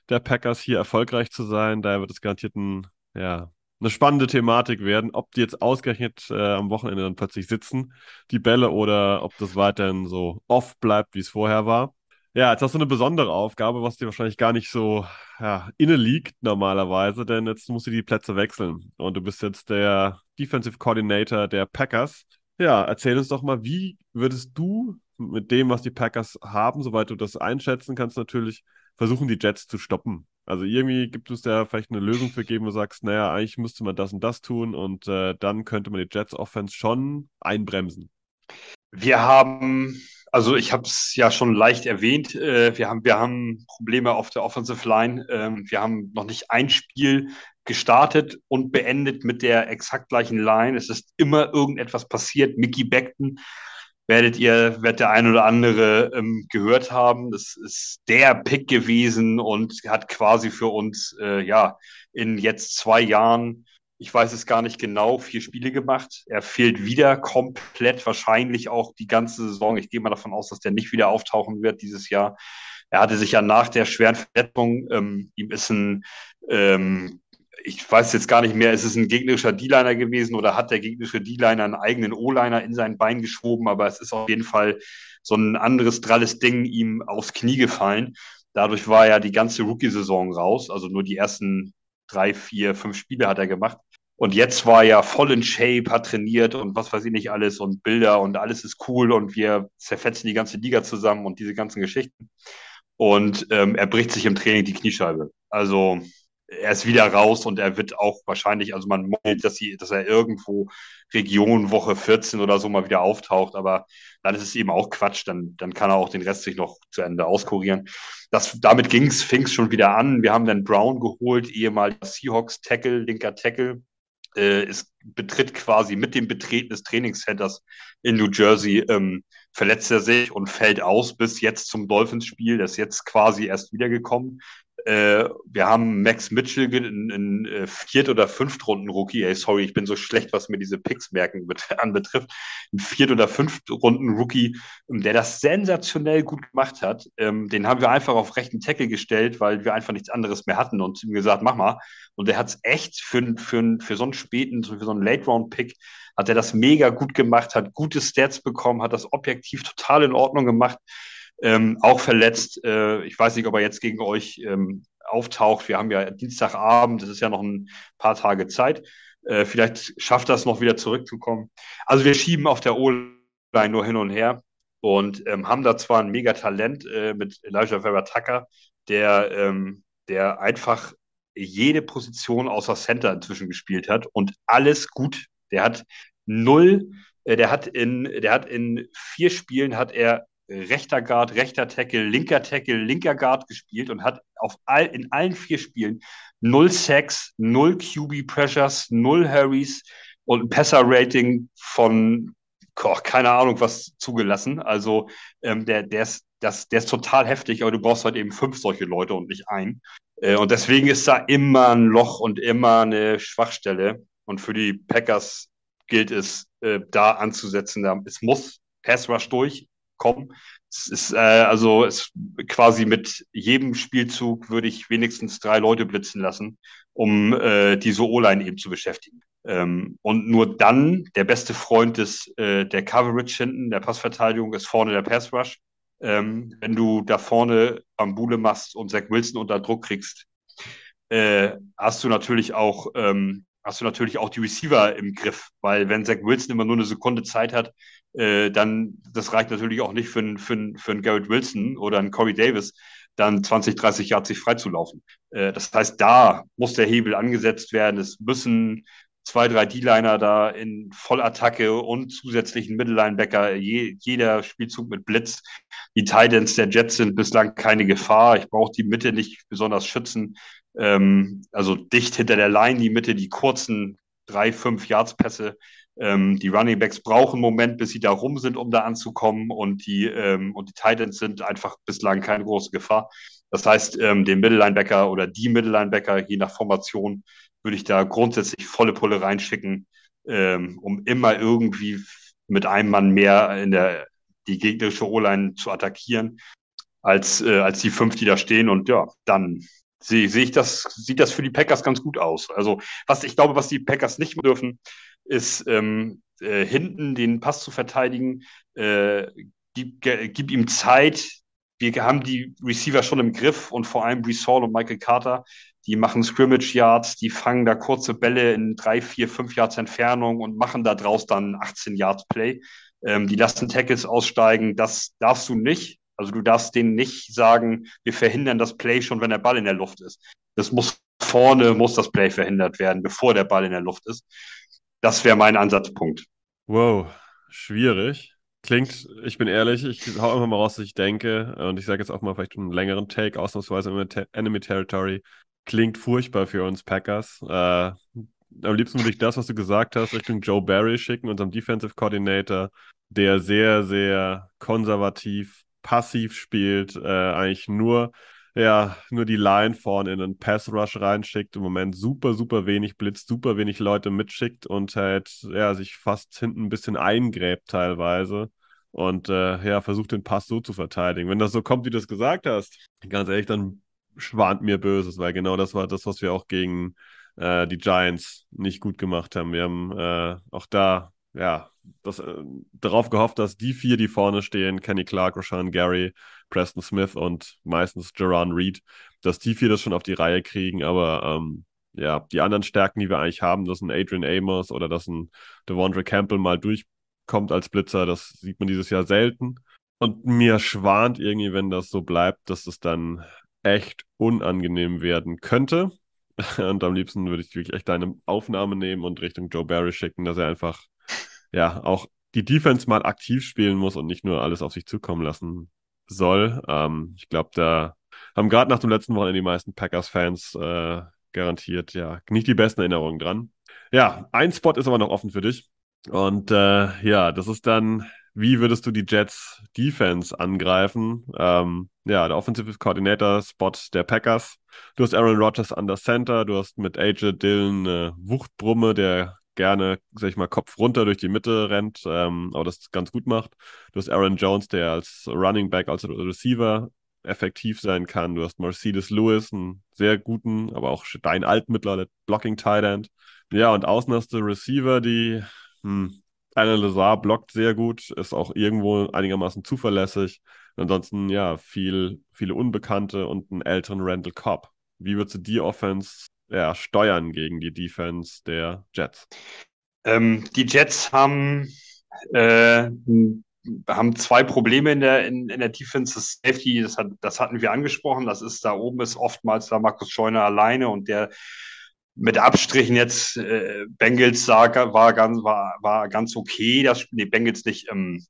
der Packers, hier erfolgreich zu sein. Daher wird es garantiert ein, ja, eine spannende Thematik werden, ob die jetzt ausgerechnet äh, am Wochenende dann plötzlich sitzen, die Bälle, oder ob das weiterhin so off bleibt, wie es vorher war. Ja, jetzt hast du eine besondere Aufgabe, was dir wahrscheinlich gar nicht so ja, inne liegt normalerweise, denn jetzt musst du die Plätze wechseln und du bist jetzt der Defensive Coordinator der Packers. Ja, erzähl uns doch mal, wie würdest du mit dem, was die Packers haben, soweit du das einschätzen kannst, natürlich versuchen, die Jets zu stoppen? Also irgendwie gibt es da vielleicht eine Lösung für geben, wo du sagst, naja, eigentlich müsste man das und das tun und äh, dann könnte man die Jets Offense schon einbremsen. Wir haben, also ich habe es ja schon leicht erwähnt, äh, wir, haben, wir haben Probleme auf der Offensive Line. Ähm, wir haben noch nicht ein Spiel gestartet und beendet mit der exakt gleichen Line. Es ist immer irgendetwas passiert. Mickey Beckton werdet ihr, wird der ein oder andere ähm, gehört haben. Das ist der Pick gewesen und hat quasi für uns, äh, ja, in jetzt zwei Jahren ich weiß es gar nicht genau, vier Spiele gemacht. Er fehlt wieder komplett, wahrscheinlich auch die ganze Saison. Ich gehe mal davon aus, dass der nicht wieder auftauchen wird dieses Jahr. Er hatte sich ja nach der schweren Verletzung, ähm, ihm ist ein, ähm, ich weiß jetzt gar nicht mehr, ist es ein gegnerischer D-Liner gewesen oder hat der gegnerische D-Liner einen eigenen O-Liner in sein Bein geschoben, aber es ist auf jeden Fall so ein anderes dralles Ding ihm aufs Knie gefallen. Dadurch war ja die ganze Rookie-Saison raus, also nur die ersten drei, vier, fünf Spiele hat er gemacht. Und jetzt war er voll in Shape, hat trainiert und was weiß ich nicht alles und Bilder und alles ist cool und wir zerfetzen die ganze Liga zusammen und diese ganzen Geschichten. Und ähm, er bricht sich im Training die Kniescheibe. Also er ist wieder raus und er wird auch wahrscheinlich, also man meint, dass, sie, dass er irgendwo Region Woche 14 oder so mal wieder auftaucht, aber dann ist es eben auch Quatsch, dann, dann kann er auch den Rest sich noch zu Ende auskurieren. Das, damit ging's, fing's schon wieder an. Wir haben dann Brown geholt, ehemaliger Seahawks Tackle, linker Tackle, äh, ist, betritt quasi mit dem Betreten des Trainingscenters in New Jersey, ähm, verletzt er sich und fällt aus bis jetzt zum Dolphins-Spiel. Der ist jetzt quasi erst wiedergekommen. Äh, wir haben Max Mitchell in, in äh, Viert- oder Fünftrunden-Rookie. Ey, sorry, ich bin so schlecht, was mir diese Picks merken anbetrifft. Ein Viert- oder Fünftrunden-Rookie, ähm, der das sensationell gut gemacht hat. Ähm, den haben wir einfach auf rechten Tackle gestellt, weil wir einfach nichts anderes mehr hatten und ihm gesagt, mach mal. Und der hat es echt für, für, für so einen späten, für so einen Late-Round-Pick, hat er das mega gut gemacht, hat gute Stats bekommen, hat das objektiv total in Ordnung gemacht ähm, auch verletzt. Äh, ich weiß nicht, ob er jetzt gegen euch ähm, auftaucht. Wir haben ja Dienstagabend, das ist ja noch ein paar Tage Zeit. Äh, vielleicht schafft das noch wieder zurückzukommen. Also wir schieben auf der O-Line nur hin und her und ähm, haben da zwar ein mega Talent äh, mit Elijah Vera Tucker, der, ähm, der einfach jede Position außer Center inzwischen gespielt hat und alles gut. Der hat null, äh, der hat in, der hat in vier Spielen hat er rechter Guard, rechter Tackle, linker Tackle, linker Guard gespielt und hat auf all, in allen vier Spielen null Sacks, null QB Pressures, null Hurries und ein Passer-Rating von oh, keine Ahnung was zugelassen. Also ähm, der, der, ist, das, der ist total heftig, aber du brauchst halt eben fünf solche Leute und nicht einen. Äh, und deswegen ist da immer ein Loch und immer eine Schwachstelle. Und für die Packers gilt es, äh, da anzusetzen. Es muss Pass Rush durch, kommen. Es ist äh, also es, quasi mit jedem Spielzug würde ich wenigstens drei Leute blitzen lassen, um äh, diese O-Line eben zu beschäftigen. Ähm, und nur dann, der beste Freund des, äh, der Coverage hinten, der Passverteidigung, ist vorne der Pass Rush. Ähm, wenn du da vorne Bambule machst und Zach Wilson unter Druck kriegst, äh, hast du natürlich auch ähm, hast du natürlich auch die Receiver im Griff, weil wenn Zach Wilson immer nur eine Sekunde Zeit hat, äh, dann, das reicht natürlich auch nicht für einen für für einen Garrett Wilson oder einen Corey Davis, dann 20, 30 Jahre sich freizulaufen. Äh, das heißt, da muss der Hebel angesetzt werden. Es müssen zwei, drei D-Liner da in Vollattacke und zusätzlichen Mittellinebacker, je, jeder Spielzug mit Blitz. Die Titans der Jets sind bislang keine Gefahr. Ich brauche die Mitte nicht besonders schützen. Ähm, also dicht hinter der Line die Mitte, die kurzen drei, fünf Yards-Pässe. Ähm, die Running Backs brauchen einen Moment, bis sie da rum sind, um da anzukommen. Und die, ähm, und die Titans sind einfach bislang keine große Gefahr. Das heißt, ähm, den Mittellinebacker oder die Mittellinebacker, je nach Formation, würde ich da grundsätzlich volle Pulle reinschicken, ähm, um immer irgendwie mit einem Mann mehr in der die gegnerische O-Line zu attackieren, als, äh, als die fünf, die da stehen. Und ja, dann sehe seh ich das, sieht das für die Packers ganz gut aus. Also, was ich glaube, was die Packers nicht dürfen, ist ähm, äh, hinten den Pass zu verteidigen. Äh, gib, gib ihm Zeit. Wir haben die Receiver schon im Griff und vor allem Brees Hall und Michael Carter, die machen Scrimmage Yards, die fangen da kurze Bälle in drei, vier, fünf Yards Entfernung und machen da draus dann 18 Yards Play. Ähm, die lassen Tackles aussteigen. Das darfst du nicht. Also du darfst denen nicht sagen, wir verhindern das Play schon, wenn der Ball in der Luft ist. Das muss vorne, muss das Play verhindert werden, bevor der Ball in der Luft ist. Das wäre mein Ansatzpunkt. Wow, schwierig. Klingt, ich bin ehrlich, ich hau einfach mal raus, was ich denke. Und ich sage jetzt auch mal vielleicht einen längeren Take, ausnahmsweise im Enemy Territory. Klingt furchtbar für uns Packers. Äh, am liebsten würde ich das, was du gesagt hast, Richtung Joe Barry schicken, unserem Defensive Coordinator, der sehr, sehr konservativ, passiv spielt, äh, eigentlich nur ja nur die Line vorne in einen Pass Rush reinschickt, im Moment super, super wenig blitzt, super wenig Leute mitschickt und halt ja sich fast hinten ein bisschen eingräbt teilweise und äh, ja versucht den Pass so zu verteidigen. Wenn das so kommt, wie du es gesagt hast, ganz ehrlich, dann schwant mir Böses, weil genau das war das, was wir auch gegen äh, die Giants nicht gut gemacht haben. Wir haben äh, auch da ja das, äh, darauf gehofft, dass die vier, die vorne stehen, Kenny Clark, Rashawn Gary, Preston Smith und meistens Jaron Reed, dass die vier das schon auf die Reihe kriegen, aber ähm, ja, die anderen Stärken, die wir eigentlich haben, dass ein Adrian Amos oder dass ein Devondre Campbell mal durchkommt als Blitzer, das sieht man dieses Jahr selten. Und mir schwant irgendwie, wenn das so bleibt, dass es dann echt unangenehm werden könnte. Und am liebsten würde ich wirklich echt eine Aufnahme nehmen und Richtung Joe Barry schicken, dass er einfach ja auch die Defense mal aktiv spielen muss und nicht nur alles auf sich zukommen lassen soll. Ähm, ich glaube, da haben gerade nach dem letzten Wochenende die meisten Packers-Fans äh, garantiert ja nicht die besten Erinnerungen dran. Ja, ein Spot ist aber noch offen für dich. Und äh, ja, das ist dann, wie würdest du die Jets Defense angreifen? Ähm, ja, der Offensive Coordinator Spot der Packers. Du hast Aaron Rodgers an der Center, du hast mit AJ Dillon eine Wuchtbrumme, der gerne, sag ich mal, Kopf runter durch die Mitte rennt, ähm, aber das ganz gut macht. Du hast Aaron Jones, der als Running Back, als Receiver effektiv sein kann. Du hast Mercedes Lewis, einen sehr guten, aber auch dein Altmittler, Blocking Tight End. Ja, und außen hast du Receiver, die, hm, Alan Lazar blockt sehr gut, ist auch irgendwo einigermaßen zuverlässig. Ansonsten, ja, viel, viele Unbekannte und einen älteren Randall Cobb. Wie würdest du die Offense ja, steuern gegen die Defense der Jets? Ähm, die Jets haben, äh, haben zwei Probleme in der, in, in der Defense. Das Safety, das, hat, das hatten wir angesprochen. Das ist da oben ist oftmals da Markus Scheuner alleine und der mit Abstrichen jetzt äh, Bengals sah, war ganz war, war ganz okay. Das nee, Bengals nicht ähm,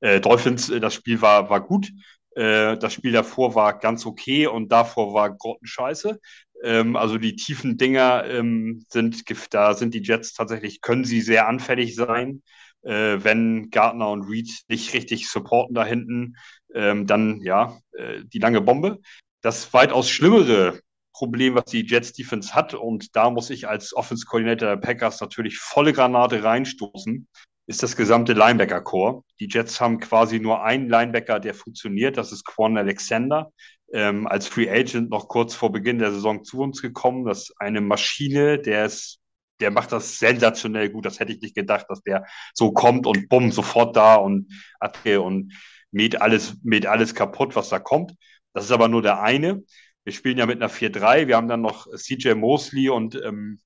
äh, Dolphins. Äh, das Spiel war war gut. Äh, das Spiel davor war ganz okay und davor war Grottenscheiße. Ähm, also die tiefen Dinger ähm, sind, da sind die Jets tatsächlich, können sie sehr anfällig sein. Äh, wenn Gardner und Reed nicht richtig supporten da hinten, ähm, dann ja, äh, die lange Bombe. Das weitaus schlimmere Problem, was die Jets Defense hat, und da muss ich als Offense Coordinator der Packers natürlich volle Granate reinstoßen, ist das gesamte Linebacker-Core. Die Jets haben quasi nur einen Linebacker, der funktioniert, das ist Quan Alexander ähm, als Free Agent noch kurz vor Beginn der Saison zu uns gekommen. Das ist eine Maschine, der ist, der macht das sensationell gut. Das hätte ich nicht gedacht, dass der so kommt und bumm, sofort da und und mäht alles, mäht alles kaputt, was da kommt. Das ist aber nur der eine. Wir spielen ja mit einer 4-3. Wir haben dann noch CJ Mosley und ähm,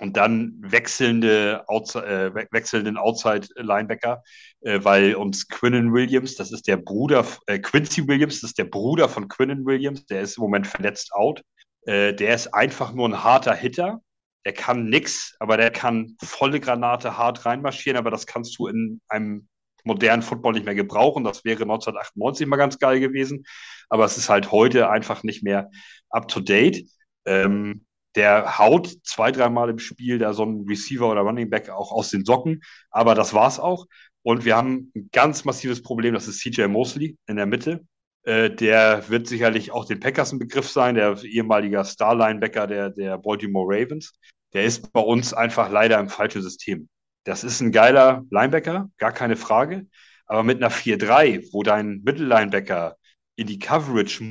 und dann wechselnde Outside, äh, wechselnden Outside-Linebacker, äh, weil uns Quinnen Williams, das ist der Bruder, äh, Quincy Williams, das ist der Bruder von Quinnen Williams, der ist im Moment verletzt out. Äh, der ist einfach nur ein harter Hitter. Der kann nix, aber der kann volle Granate hart reinmarschieren, aber das kannst du in einem modernen Football nicht mehr gebrauchen. Das wäre 1998 mal ganz geil gewesen, aber es ist halt heute einfach nicht mehr up to date. Ähm, der haut zwei, dreimal im Spiel da so einen Receiver oder Running Back auch aus den Socken, aber das war's auch. Und wir haben ein ganz massives Problem, das ist CJ Mosley in der Mitte. Äh, der wird sicherlich auch den Packers ein Begriff sein, der ehemaliger Star-Linebacker der, der Baltimore Ravens. Der ist bei uns einfach leider im falschen System. Das ist ein geiler Linebacker, gar keine Frage. Aber mit einer 4-3, wo dein Mittellinebacker in die Coverage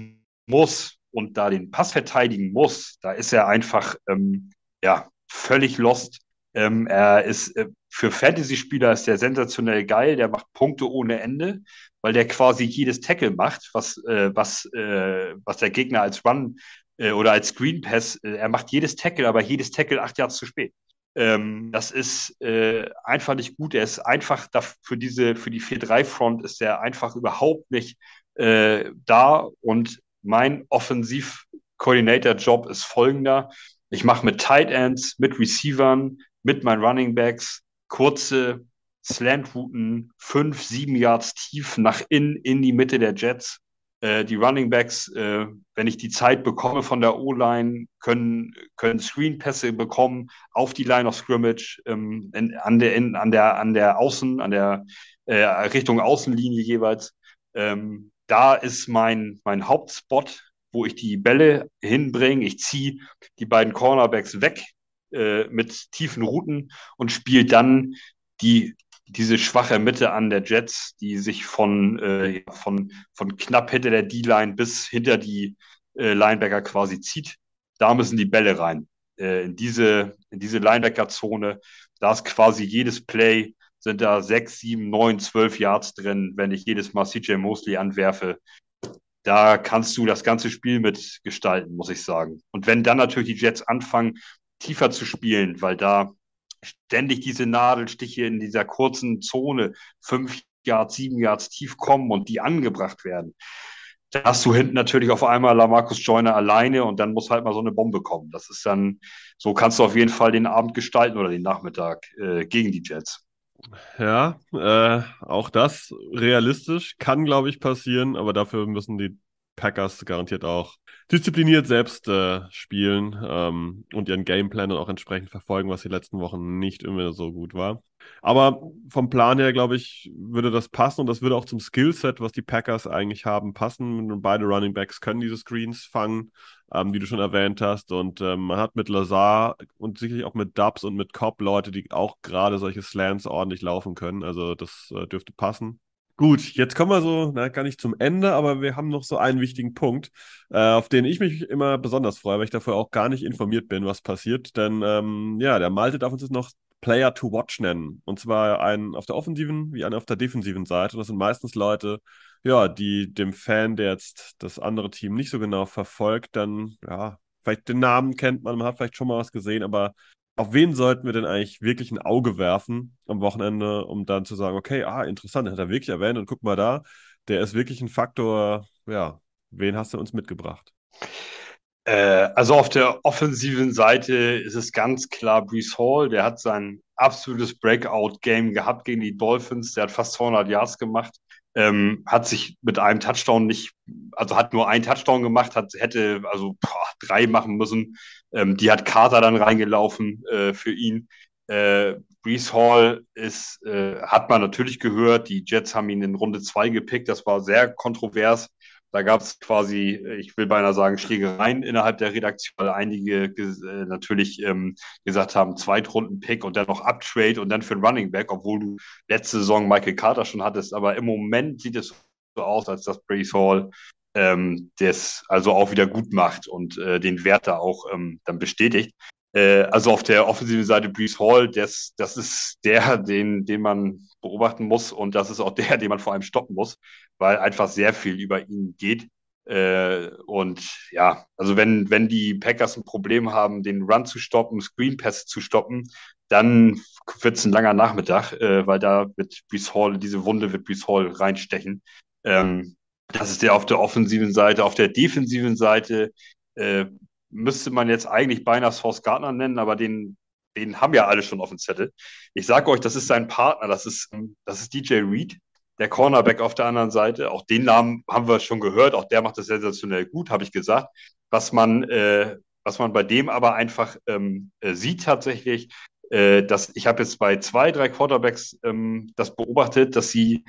muss, und da den Pass verteidigen muss, da ist er einfach ähm, ja, völlig lost. Ähm, er ist äh, für Fantasy-Spieler ist der sensationell geil, der macht Punkte ohne Ende, weil der quasi jedes Tackle macht, was, äh, was, äh, was der Gegner als Run äh, oder als Screen Pass, äh, er macht jedes Tackle, aber jedes Tackle acht Jahre zu spät. Ähm, das ist äh, einfach nicht gut. Er ist einfach für diese, für die 4-3-Front ist er einfach überhaupt nicht da und mein Offensiv-Coordinator-Job ist folgender. Ich mache mit Tight Ends, mit Receivern, mit meinen Running Backs kurze Slant-Routen, fünf, sieben Yards tief nach innen in die Mitte der Jets. Äh, die Running Backs, äh, wenn ich die Zeit bekomme von der O-Line, können, können Screen-Pässe bekommen auf die Line of Scrimmage, ähm, in, an, der, in, an, der, an der Außen, an der äh, Richtung Außenlinie jeweils. Ähm, da ist mein, mein Hauptspot. wo ich die Bälle hinbringe. Ich ziehe die beiden Cornerbacks weg äh, mit tiefen Routen und spiele dann die diese schwache Mitte an der Jets, die sich von, äh, von, von knapp hinter der D-Line bis hinter die äh, Linebacker quasi zieht. Da müssen die Bälle rein. Äh, in diese, in diese Linebacker-Zone. Da ist quasi jedes Play, sind da sechs, sieben, neun, zwölf Yards drin, wenn ich jedes Mal CJ Mosley anwerfe. Da kannst du das ganze Spiel mitgestalten, muss ich sagen. Und wenn dann natürlich die Jets anfangen, tiefer zu spielen, weil da ständig diese Nadelstiche in dieser kurzen Zone fünf Yards, sieben Yards tief kommen und die angebracht werden, da hast du hinten natürlich auf einmal Lamarcus Joyner alleine und dann muss halt mal so eine Bombe kommen. Das ist dann, so kannst du auf jeden Fall den Abend gestalten oder den Nachmittag äh, gegen die Jets. Ja, äh, auch das realistisch kann, glaube ich, passieren, aber dafür müssen die Packers garantiert auch diszipliniert selbst äh, spielen ähm, und ihren Gameplan dann auch entsprechend verfolgen, was die letzten Wochen nicht immer so gut war. Aber vom Plan her, glaube ich, würde das passen und das würde auch zum Skillset, was die Packers eigentlich haben, passen. Beide Running Backs können diese Screens fangen, ähm, wie du schon erwähnt hast. Und ähm, man hat mit Lazar und sicherlich auch mit Dubs und mit Cobb Leute, die auch gerade solche Slants ordentlich laufen können. Also das äh, dürfte passen. Gut, jetzt kommen wir so, na, gar nicht zum Ende, aber wir haben noch so einen wichtigen Punkt, äh, auf den ich mich immer besonders freue, weil ich dafür auch gar nicht informiert bin, was passiert. Denn ähm, ja, der Malte darf uns jetzt noch Player to Watch nennen. Und zwar einen auf der offensiven wie einen auf der defensiven Seite. Das sind meistens Leute, ja, die dem Fan, der jetzt das andere Team nicht so genau verfolgt, dann, ja, vielleicht den Namen kennt man, man hat vielleicht schon mal was gesehen, aber auf wen sollten wir denn eigentlich wirklich ein Auge werfen am Wochenende, um dann zu sagen, okay, ah, interessant, hat er wirklich erwähnt und guck mal da, der ist wirklich ein Faktor, ja, wen hast du uns mitgebracht? Äh, also auf der offensiven Seite ist es ganz klar Brees Hall, der hat sein absolutes Breakout-Game gehabt gegen die Dolphins, der hat fast 200 Yards gemacht, ähm, hat sich mit einem Touchdown nicht, also hat nur einen Touchdown gemacht, hat, hätte also boah, drei machen müssen. Ähm, die hat Carter dann reingelaufen äh, für ihn. Äh, Brees Hall ist, äh, hat man natürlich gehört, die Jets haben ihn in Runde zwei gepickt, das war sehr kontrovers. Da gab es quasi, ich will beinahe sagen, Schlägereien innerhalb der Redaktion, weil einige äh, natürlich ähm, gesagt haben, Zweitrunden-Pick und dann noch Uptrade und dann für einen Running Back, obwohl du letzte Saison Michael Carter schon hattest. Aber im Moment sieht es so aus, als dass Brees Hall ähm, das also auch wieder gut macht und äh, den Wert da auch ähm, dann bestätigt. Äh, also auf der offensiven Seite Brees Hall, das, das ist der, den, den man beobachten muss und das ist auch der, den man vor allem stoppen muss, weil einfach sehr viel über ihn geht. Äh, und ja, also wenn, wenn die Packers ein Problem haben, den Run zu stoppen, Screen Pass zu stoppen, dann wird es ein langer Nachmittag, äh, weil da wird Brees Hall, diese Wunde wird Brees Hall reinstechen. Ähm, das ist der auf der offensiven Seite. Auf der defensiven Seite äh, müsste man jetzt eigentlich beinahe Source Gardner nennen, aber den, den haben ja alle schon auf dem Zettel. Ich sage euch, das ist sein Partner, das ist, das ist DJ Reed, der Cornerback auf der anderen Seite. Auch den Namen haben wir schon gehört, auch der macht das sensationell gut, habe ich gesagt. Was man, äh, was man bei dem aber einfach ähm, äh, sieht tatsächlich, äh, dass ich habe jetzt bei zwei, drei Quarterbacks ähm, das beobachtet, dass sie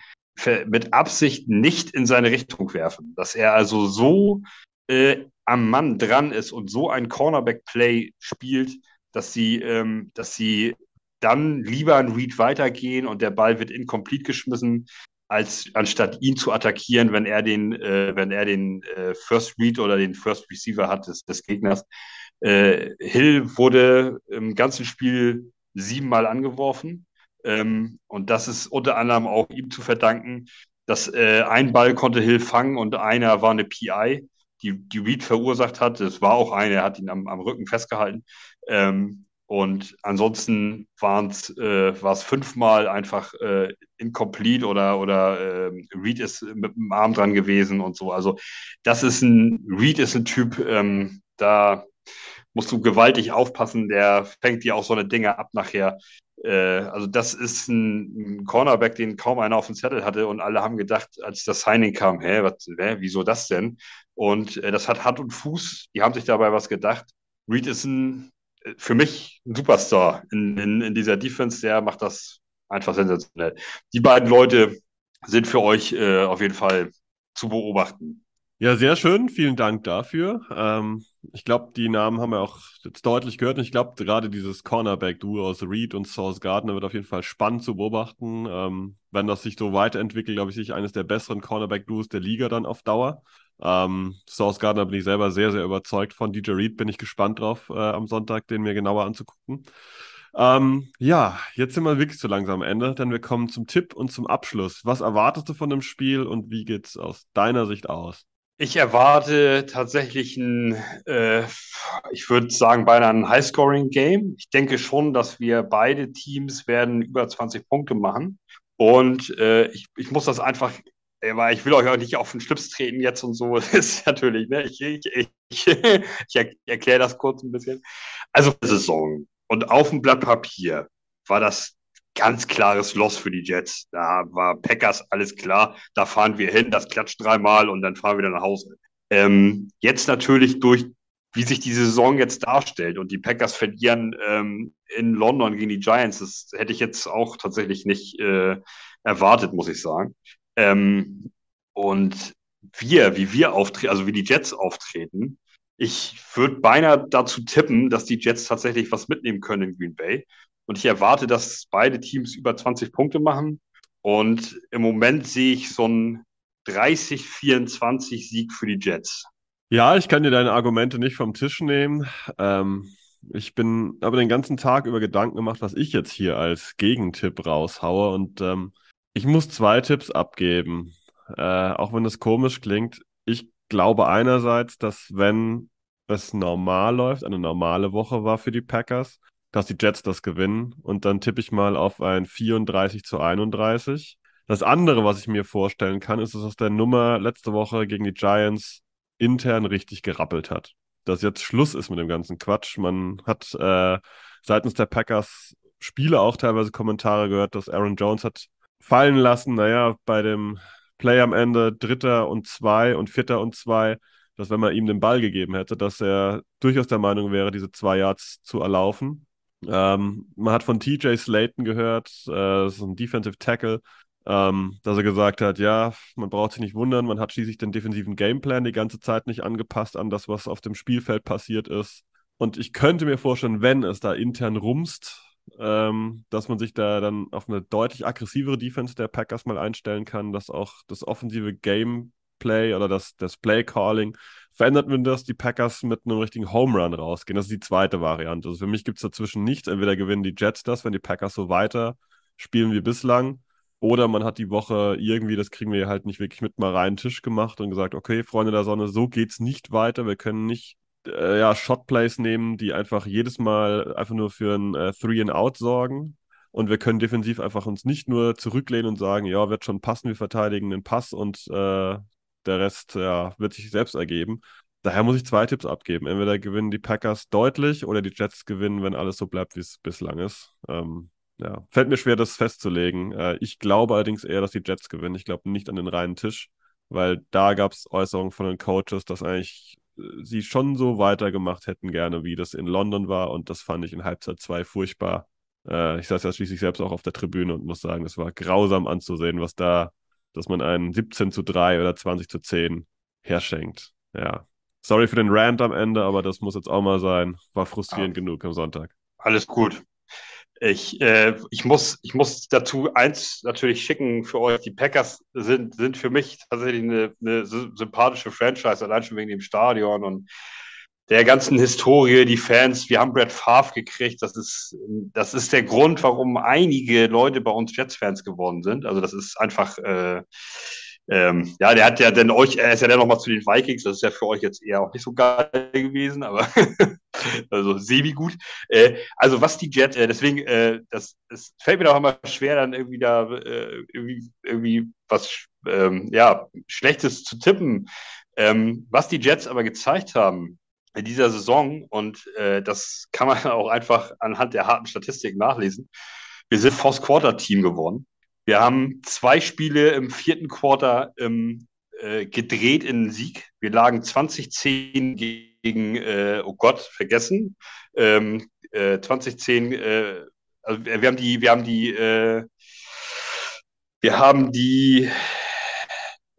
mit Absicht nicht in seine Richtung werfen. Dass er also so äh, am Mann dran ist und so ein Cornerback-Play spielt, dass sie, ähm, dass sie dann lieber einen Read weitergehen und der Ball wird incomplete geschmissen, als anstatt ihn zu attackieren, wenn er den, äh, wenn er den äh, First Read oder den First Receiver hat des, des Gegners. Äh, Hill wurde im ganzen Spiel siebenmal angeworfen. Ähm, und das ist unter anderem auch ihm zu verdanken, dass äh, ein Ball konnte Hill fangen und einer war eine PI, die, die Reed verursacht hat. Es war auch eine, er hat ihn am, am Rücken festgehalten. Ähm, und ansonsten waren's, äh, war es fünfmal einfach äh, incomplete oder, oder äh, Reed ist mit dem Arm dran gewesen und so. Also das ist ein, Reed ist ein Typ, ähm, da musst du gewaltig aufpassen, der fängt dir auch so eine Dinge ab nachher. Äh, also das ist ein, ein, Cornerback, den kaum einer auf dem Zettel hatte und alle haben gedacht, als das Signing kam, hä, was, hä wieso das denn? Und äh, das hat Hand und Fuß, die haben sich dabei was gedacht. Reed ist ein, äh, für mich ein Superstar in, in, in dieser Defense, der macht das einfach sensationell. Die beiden Leute sind für euch äh, auf jeden Fall zu beobachten. Ja, sehr schön. Vielen Dank dafür. Ähm, ich glaube, die Namen haben wir auch jetzt deutlich gehört. Und ich glaube, gerade dieses Cornerback-Duo aus Reed und Source Gardner wird auf jeden Fall spannend zu beobachten. Ähm, wenn das sich so weiterentwickelt, glaube ich, sich eines der besseren Cornerback-Duos der Liga dann auf Dauer. Ähm, Source Gardner bin ich selber sehr, sehr überzeugt von. DJ Reed bin ich gespannt drauf, äh, am Sonntag den mir genauer anzugucken. Ähm, ja, jetzt sind wir wirklich zu langsam am Ende, denn wir kommen zum Tipp und zum Abschluss. Was erwartest du von dem Spiel und wie geht's aus deiner Sicht aus? Ich erwarte tatsächlich ein, äh, ich würde sagen, beinahe ein High-Scoring-Game. Ich denke schon, dass wir beide Teams werden über 20 Punkte machen. Und äh, ich, ich muss das einfach, weil ich will euch auch nicht auf den Schlips treten jetzt und so. Das ist natürlich, ne? Ich, ich, ich, ich erkläre das kurz ein bisschen. Also Saison und auf dem Blatt Papier war das ganz klares Loss für die Jets. Da war Packers alles klar. Da fahren wir hin, das klatscht dreimal und dann fahren wir wieder nach Hause. Ähm, jetzt natürlich durch, wie sich die Saison jetzt darstellt und die Packers verlieren ähm, in London gegen die Giants, das hätte ich jetzt auch tatsächlich nicht äh, erwartet, muss ich sagen. Ähm, und wir, wie wir auftreten, also wie die Jets auftreten, ich würde beinahe dazu tippen, dass die Jets tatsächlich was mitnehmen können in Green Bay. Und ich erwarte, dass beide Teams über 20 Punkte machen. Und im Moment sehe ich so einen 30-24 Sieg für die Jets. Ja, ich kann dir deine Argumente nicht vom Tisch nehmen. Ähm, ich bin aber den ganzen Tag über Gedanken gemacht, was ich jetzt hier als Gegentipp raushaue. Und ähm, ich muss zwei Tipps abgeben. Äh, auch wenn das komisch klingt. Ich glaube einerseits, dass wenn es normal läuft, eine normale Woche war für die Packers, dass die Jets das gewinnen. Und dann tippe ich mal auf ein 34 zu 31. Das andere, was ich mir vorstellen kann, ist, dass der Nummer letzte Woche gegen die Giants intern richtig gerappelt hat. Dass jetzt Schluss ist mit dem ganzen Quatsch. Man hat äh, seitens der Packers Spiele auch teilweise Kommentare gehört, dass Aaron Jones hat fallen lassen, naja, bei dem Play am Ende Dritter und Zwei und Vierter und Zwei, dass wenn man ihm den Ball gegeben hätte, dass er durchaus der Meinung wäre, diese zwei Yards zu erlaufen. Ähm, man hat von TJ Slayton gehört, äh, das ist ein Defensive Tackle, ähm, dass er gesagt hat, ja, man braucht sich nicht wundern, man hat schließlich den defensiven Gameplan die ganze Zeit nicht angepasst an das, was auf dem Spielfeld passiert ist. Und ich könnte mir vorstellen, wenn es da intern rumst, ähm, dass man sich da dann auf eine deutlich aggressivere Defense der Packers mal einstellen kann, dass auch das offensive Gameplay oder das, das Play Calling verändert wird, dass die Packers mit einem richtigen Home Run rausgehen. Das ist die zweite Variante. Also für mich gibt es dazwischen nichts. Entweder gewinnen die Jets das, wenn die Packers so weiter spielen wie bislang, oder man hat die Woche irgendwie, das kriegen wir halt nicht wirklich mit, mal reinen Tisch gemacht und gesagt, okay, Freunde der Sonne, so geht's nicht weiter. Wir können nicht äh, ja, Shotplays nehmen, die einfach jedes Mal einfach nur für ein äh, Three and Out sorgen. Und wir können defensiv einfach uns nicht nur zurücklehnen und sagen, ja, wird schon passen, wir verteidigen den Pass und äh, der Rest ja, wird sich selbst ergeben. Daher muss ich zwei Tipps abgeben. Entweder gewinnen die Packers deutlich oder die Jets gewinnen, wenn alles so bleibt, wie es bislang ist. Ähm, ja, fällt mir schwer, das festzulegen. Äh, ich glaube allerdings eher, dass die Jets gewinnen. Ich glaube nicht an den reinen Tisch, weil da gab es Äußerungen von den Coaches, dass eigentlich sie schon so weitergemacht hätten gerne, wie das in London war. Und das fand ich in Halbzeit 2 furchtbar. Äh, ich saß ja schließlich selbst auch auf der Tribüne und muss sagen, es war grausam anzusehen, was da dass man einen 17 zu 3 oder 20 zu 10 herschenkt. Ja. Sorry für den Rant am Ende, aber das muss jetzt auch mal sein. War frustrierend ah. genug am Sonntag. Alles gut. Ich, äh, ich, muss, ich muss dazu eins natürlich schicken für euch. Die Packers sind, sind für mich tatsächlich eine, eine sympathische Franchise, allein schon wegen dem Stadion und der ganzen Historie, die Fans, wir haben Brad Favre gekriegt. Das ist, das ist der Grund, warum einige Leute bei uns Jets-Fans geworden sind. Also das ist einfach, äh, ähm, ja, der hat ja dann euch, er ist ja dann nochmal zu den Vikings, das ist ja für euch jetzt eher auch nicht so geil gewesen, aber also semi gut. Äh, also was die Jets, äh, deswegen, äh, das, das fällt mir doch immer schwer, dann irgendwie da äh, irgendwie, irgendwie was ähm, ja, Schlechtes zu tippen. Ähm, was die Jets aber gezeigt haben, in dieser Saison, und äh, das kann man auch einfach anhand der harten Statistik nachlesen, wir sind Force Quarter Team geworden. Wir haben zwei Spiele im vierten Quarter ähm, äh, gedreht in Sieg. Wir lagen 2010 gegen, äh, oh Gott, vergessen, ähm, äh, 2010, äh, also wir haben die, wir haben die, äh, wir haben die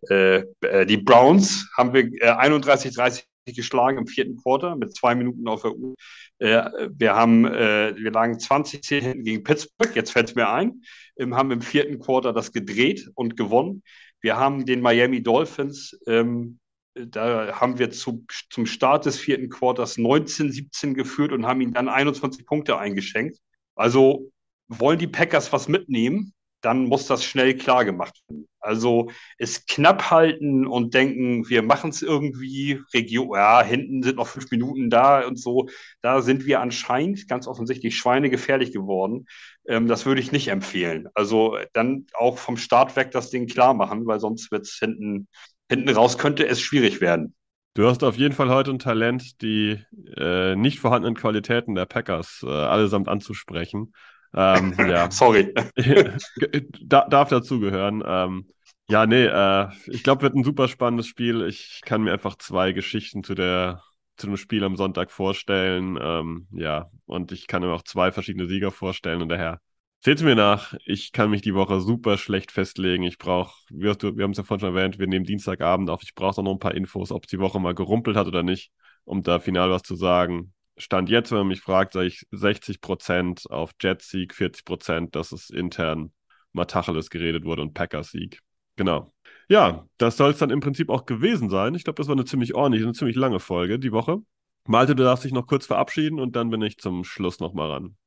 äh, äh die Browns haben wir äh, 31-30 geschlagen im vierten Quarter mit zwei Minuten auf der Uhr. Wir haben, wir lagen 20 10 hinten gegen Pittsburgh, jetzt fällt es mir ein, ähm, haben im vierten Quarter das gedreht und gewonnen. Wir haben den Miami Dolphins, ähm, da haben wir zu, zum Start des vierten Quarters 19-17 geführt und haben ihnen dann 21 Punkte eingeschenkt. Also wollen die Packers was mitnehmen, dann muss das schnell klar gemacht werden. Also es knapp halten und denken, wir machen es irgendwie, Region, ja, hinten sind noch fünf Minuten da und so. Da sind wir anscheinend ganz offensichtlich schweinegefährlich geworden. Ähm, das würde ich nicht empfehlen. Also dann auch vom Start weg das Ding klar machen, weil sonst wird es hinten, hinten raus, könnte es schwierig werden. Du hast auf jeden Fall heute ein Talent, die äh, nicht vorhandenen Qualitäten der Packers äh, allesamt anzusprechen. Ähm, ja. Sorry. da, darf dazugehören. Ähm, ja, nee, äh, ich glaube, wird ein super spannendes Spiel. Ich kann mir einfach zwei Geschichten zu der zu dem Spiel am Sonntag vorstellen. Ähm, ja, und ich kann mir auch zwei verschiedene Sieger vorstellen und daher Seht mir nach, ich kann mich die Woche super schlecht festlegen. Ich brauche, wir, wir haben es ja vorhin schon erwähnt, wir nehmen Dienstagabend auf. Ich brauche noch ein paar Infos, ob die Woche mal gerumpelt hat oder nicht, um da final was zu sagen. Stand jetzt, wenn man mich fragt, sage ich 60% auf Jet-Sieg, 40%, dass es intern Matacheles geredet wurde und Packers-Sieg. Genau. Ja, das soll es dann im Prinzip auch gewesen sein. Ich glaube, das war eine ziemlich ordentliche, eine ziemlich lange Folge die Woche. Malte, du darfst dich noch kurz verabschieden und dann bin ich zum Schluss nochmal ran.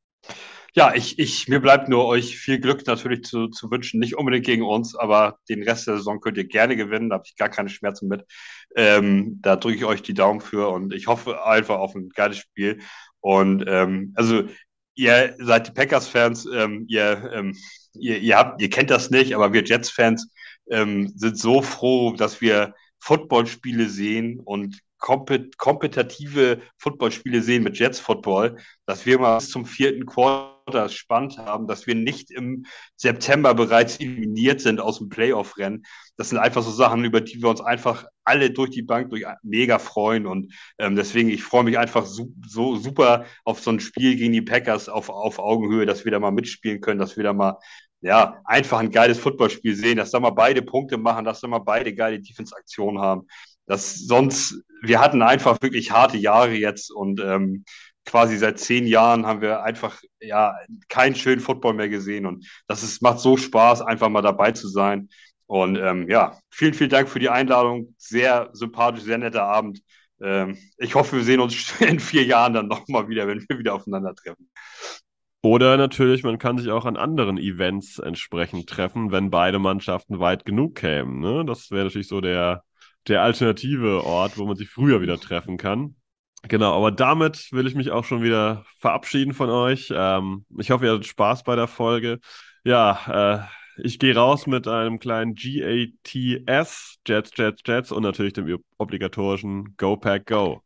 Ja, ich, ich, mir bleibt nur euch viel Glück natürlich zu, zu wünschen. Nicht unbedingt gegen uns, aber den Rest der Saison könnt ihr gerne gewinnen. Da habe ich gar keine Schmerzen mit. Ähm, da drücke ich euch die Daumen für und ich hoffe einfach auf ein geiles Spiel. Und ähm, also ihr seid die Packers-Fans, ähm, ihr, ähm, ihr, ihr, habt, ihr kennt das nicht, aber wir Jets-Fans ähm, sind so froh, dass wir Footballspiele sehen und kompet kompetitive Footballspiele sehen mit Jets Football, dass wir mal bis zum vierten Quarter spannend haben, dass wir nicht im September bereits eliminiert sind aus dem Playoff-Rennen. Das sind einfach so Sachen, über die wir uns einfach alle durch die Bank durch mega freuen. Und ähm, deswegen, ich freue mich einfach so, so super auf so ein Spiel gegen die Packers auf, auf Augenhöhe, dass wir da mal mitspielen können, dass wir da mal ja, einfach ein geiles Footballspiel sehen, dass da mal beide Punkte machen, dass da mal beide geile Defense-Aktionen haben. Das sonst, wir hatten einfach wirklich harte Jahre jetzt und ähm, quasi seit zehn Jahren haben wir einfach ja keinen schönen Football mehr gesehen und das ist, macht so Spaß, einfach mal dabei zu sein. Und ähm, ja, vielen, vielen Dank für die Einladung. Sehr sympathisch, sehr netter Abend. Ähm, ich hoffe, wir sehen uns in vier Jahren dann nochmal wieder, wenn wir wieder aufeinandertreffen. Oder natürlich, man kann sich auch an anderen Events entsprechend treffen, wenn beide Mannschaften weit genug kämen. Ne? Das wäre natürlich so der, der alternative Ort, wo man sich früher wieder treffen kann. Genau, aber damit will ich mich auch schon wieder verabschieden von euch. Ähm, ich hoffe, ihr hattet Spaß bei der Folge. Ja, äh, ich gehe raus mit einem kleinen GATS, Jets, Jets, Jets und natürlich dem obligatorischen Go Pack Go.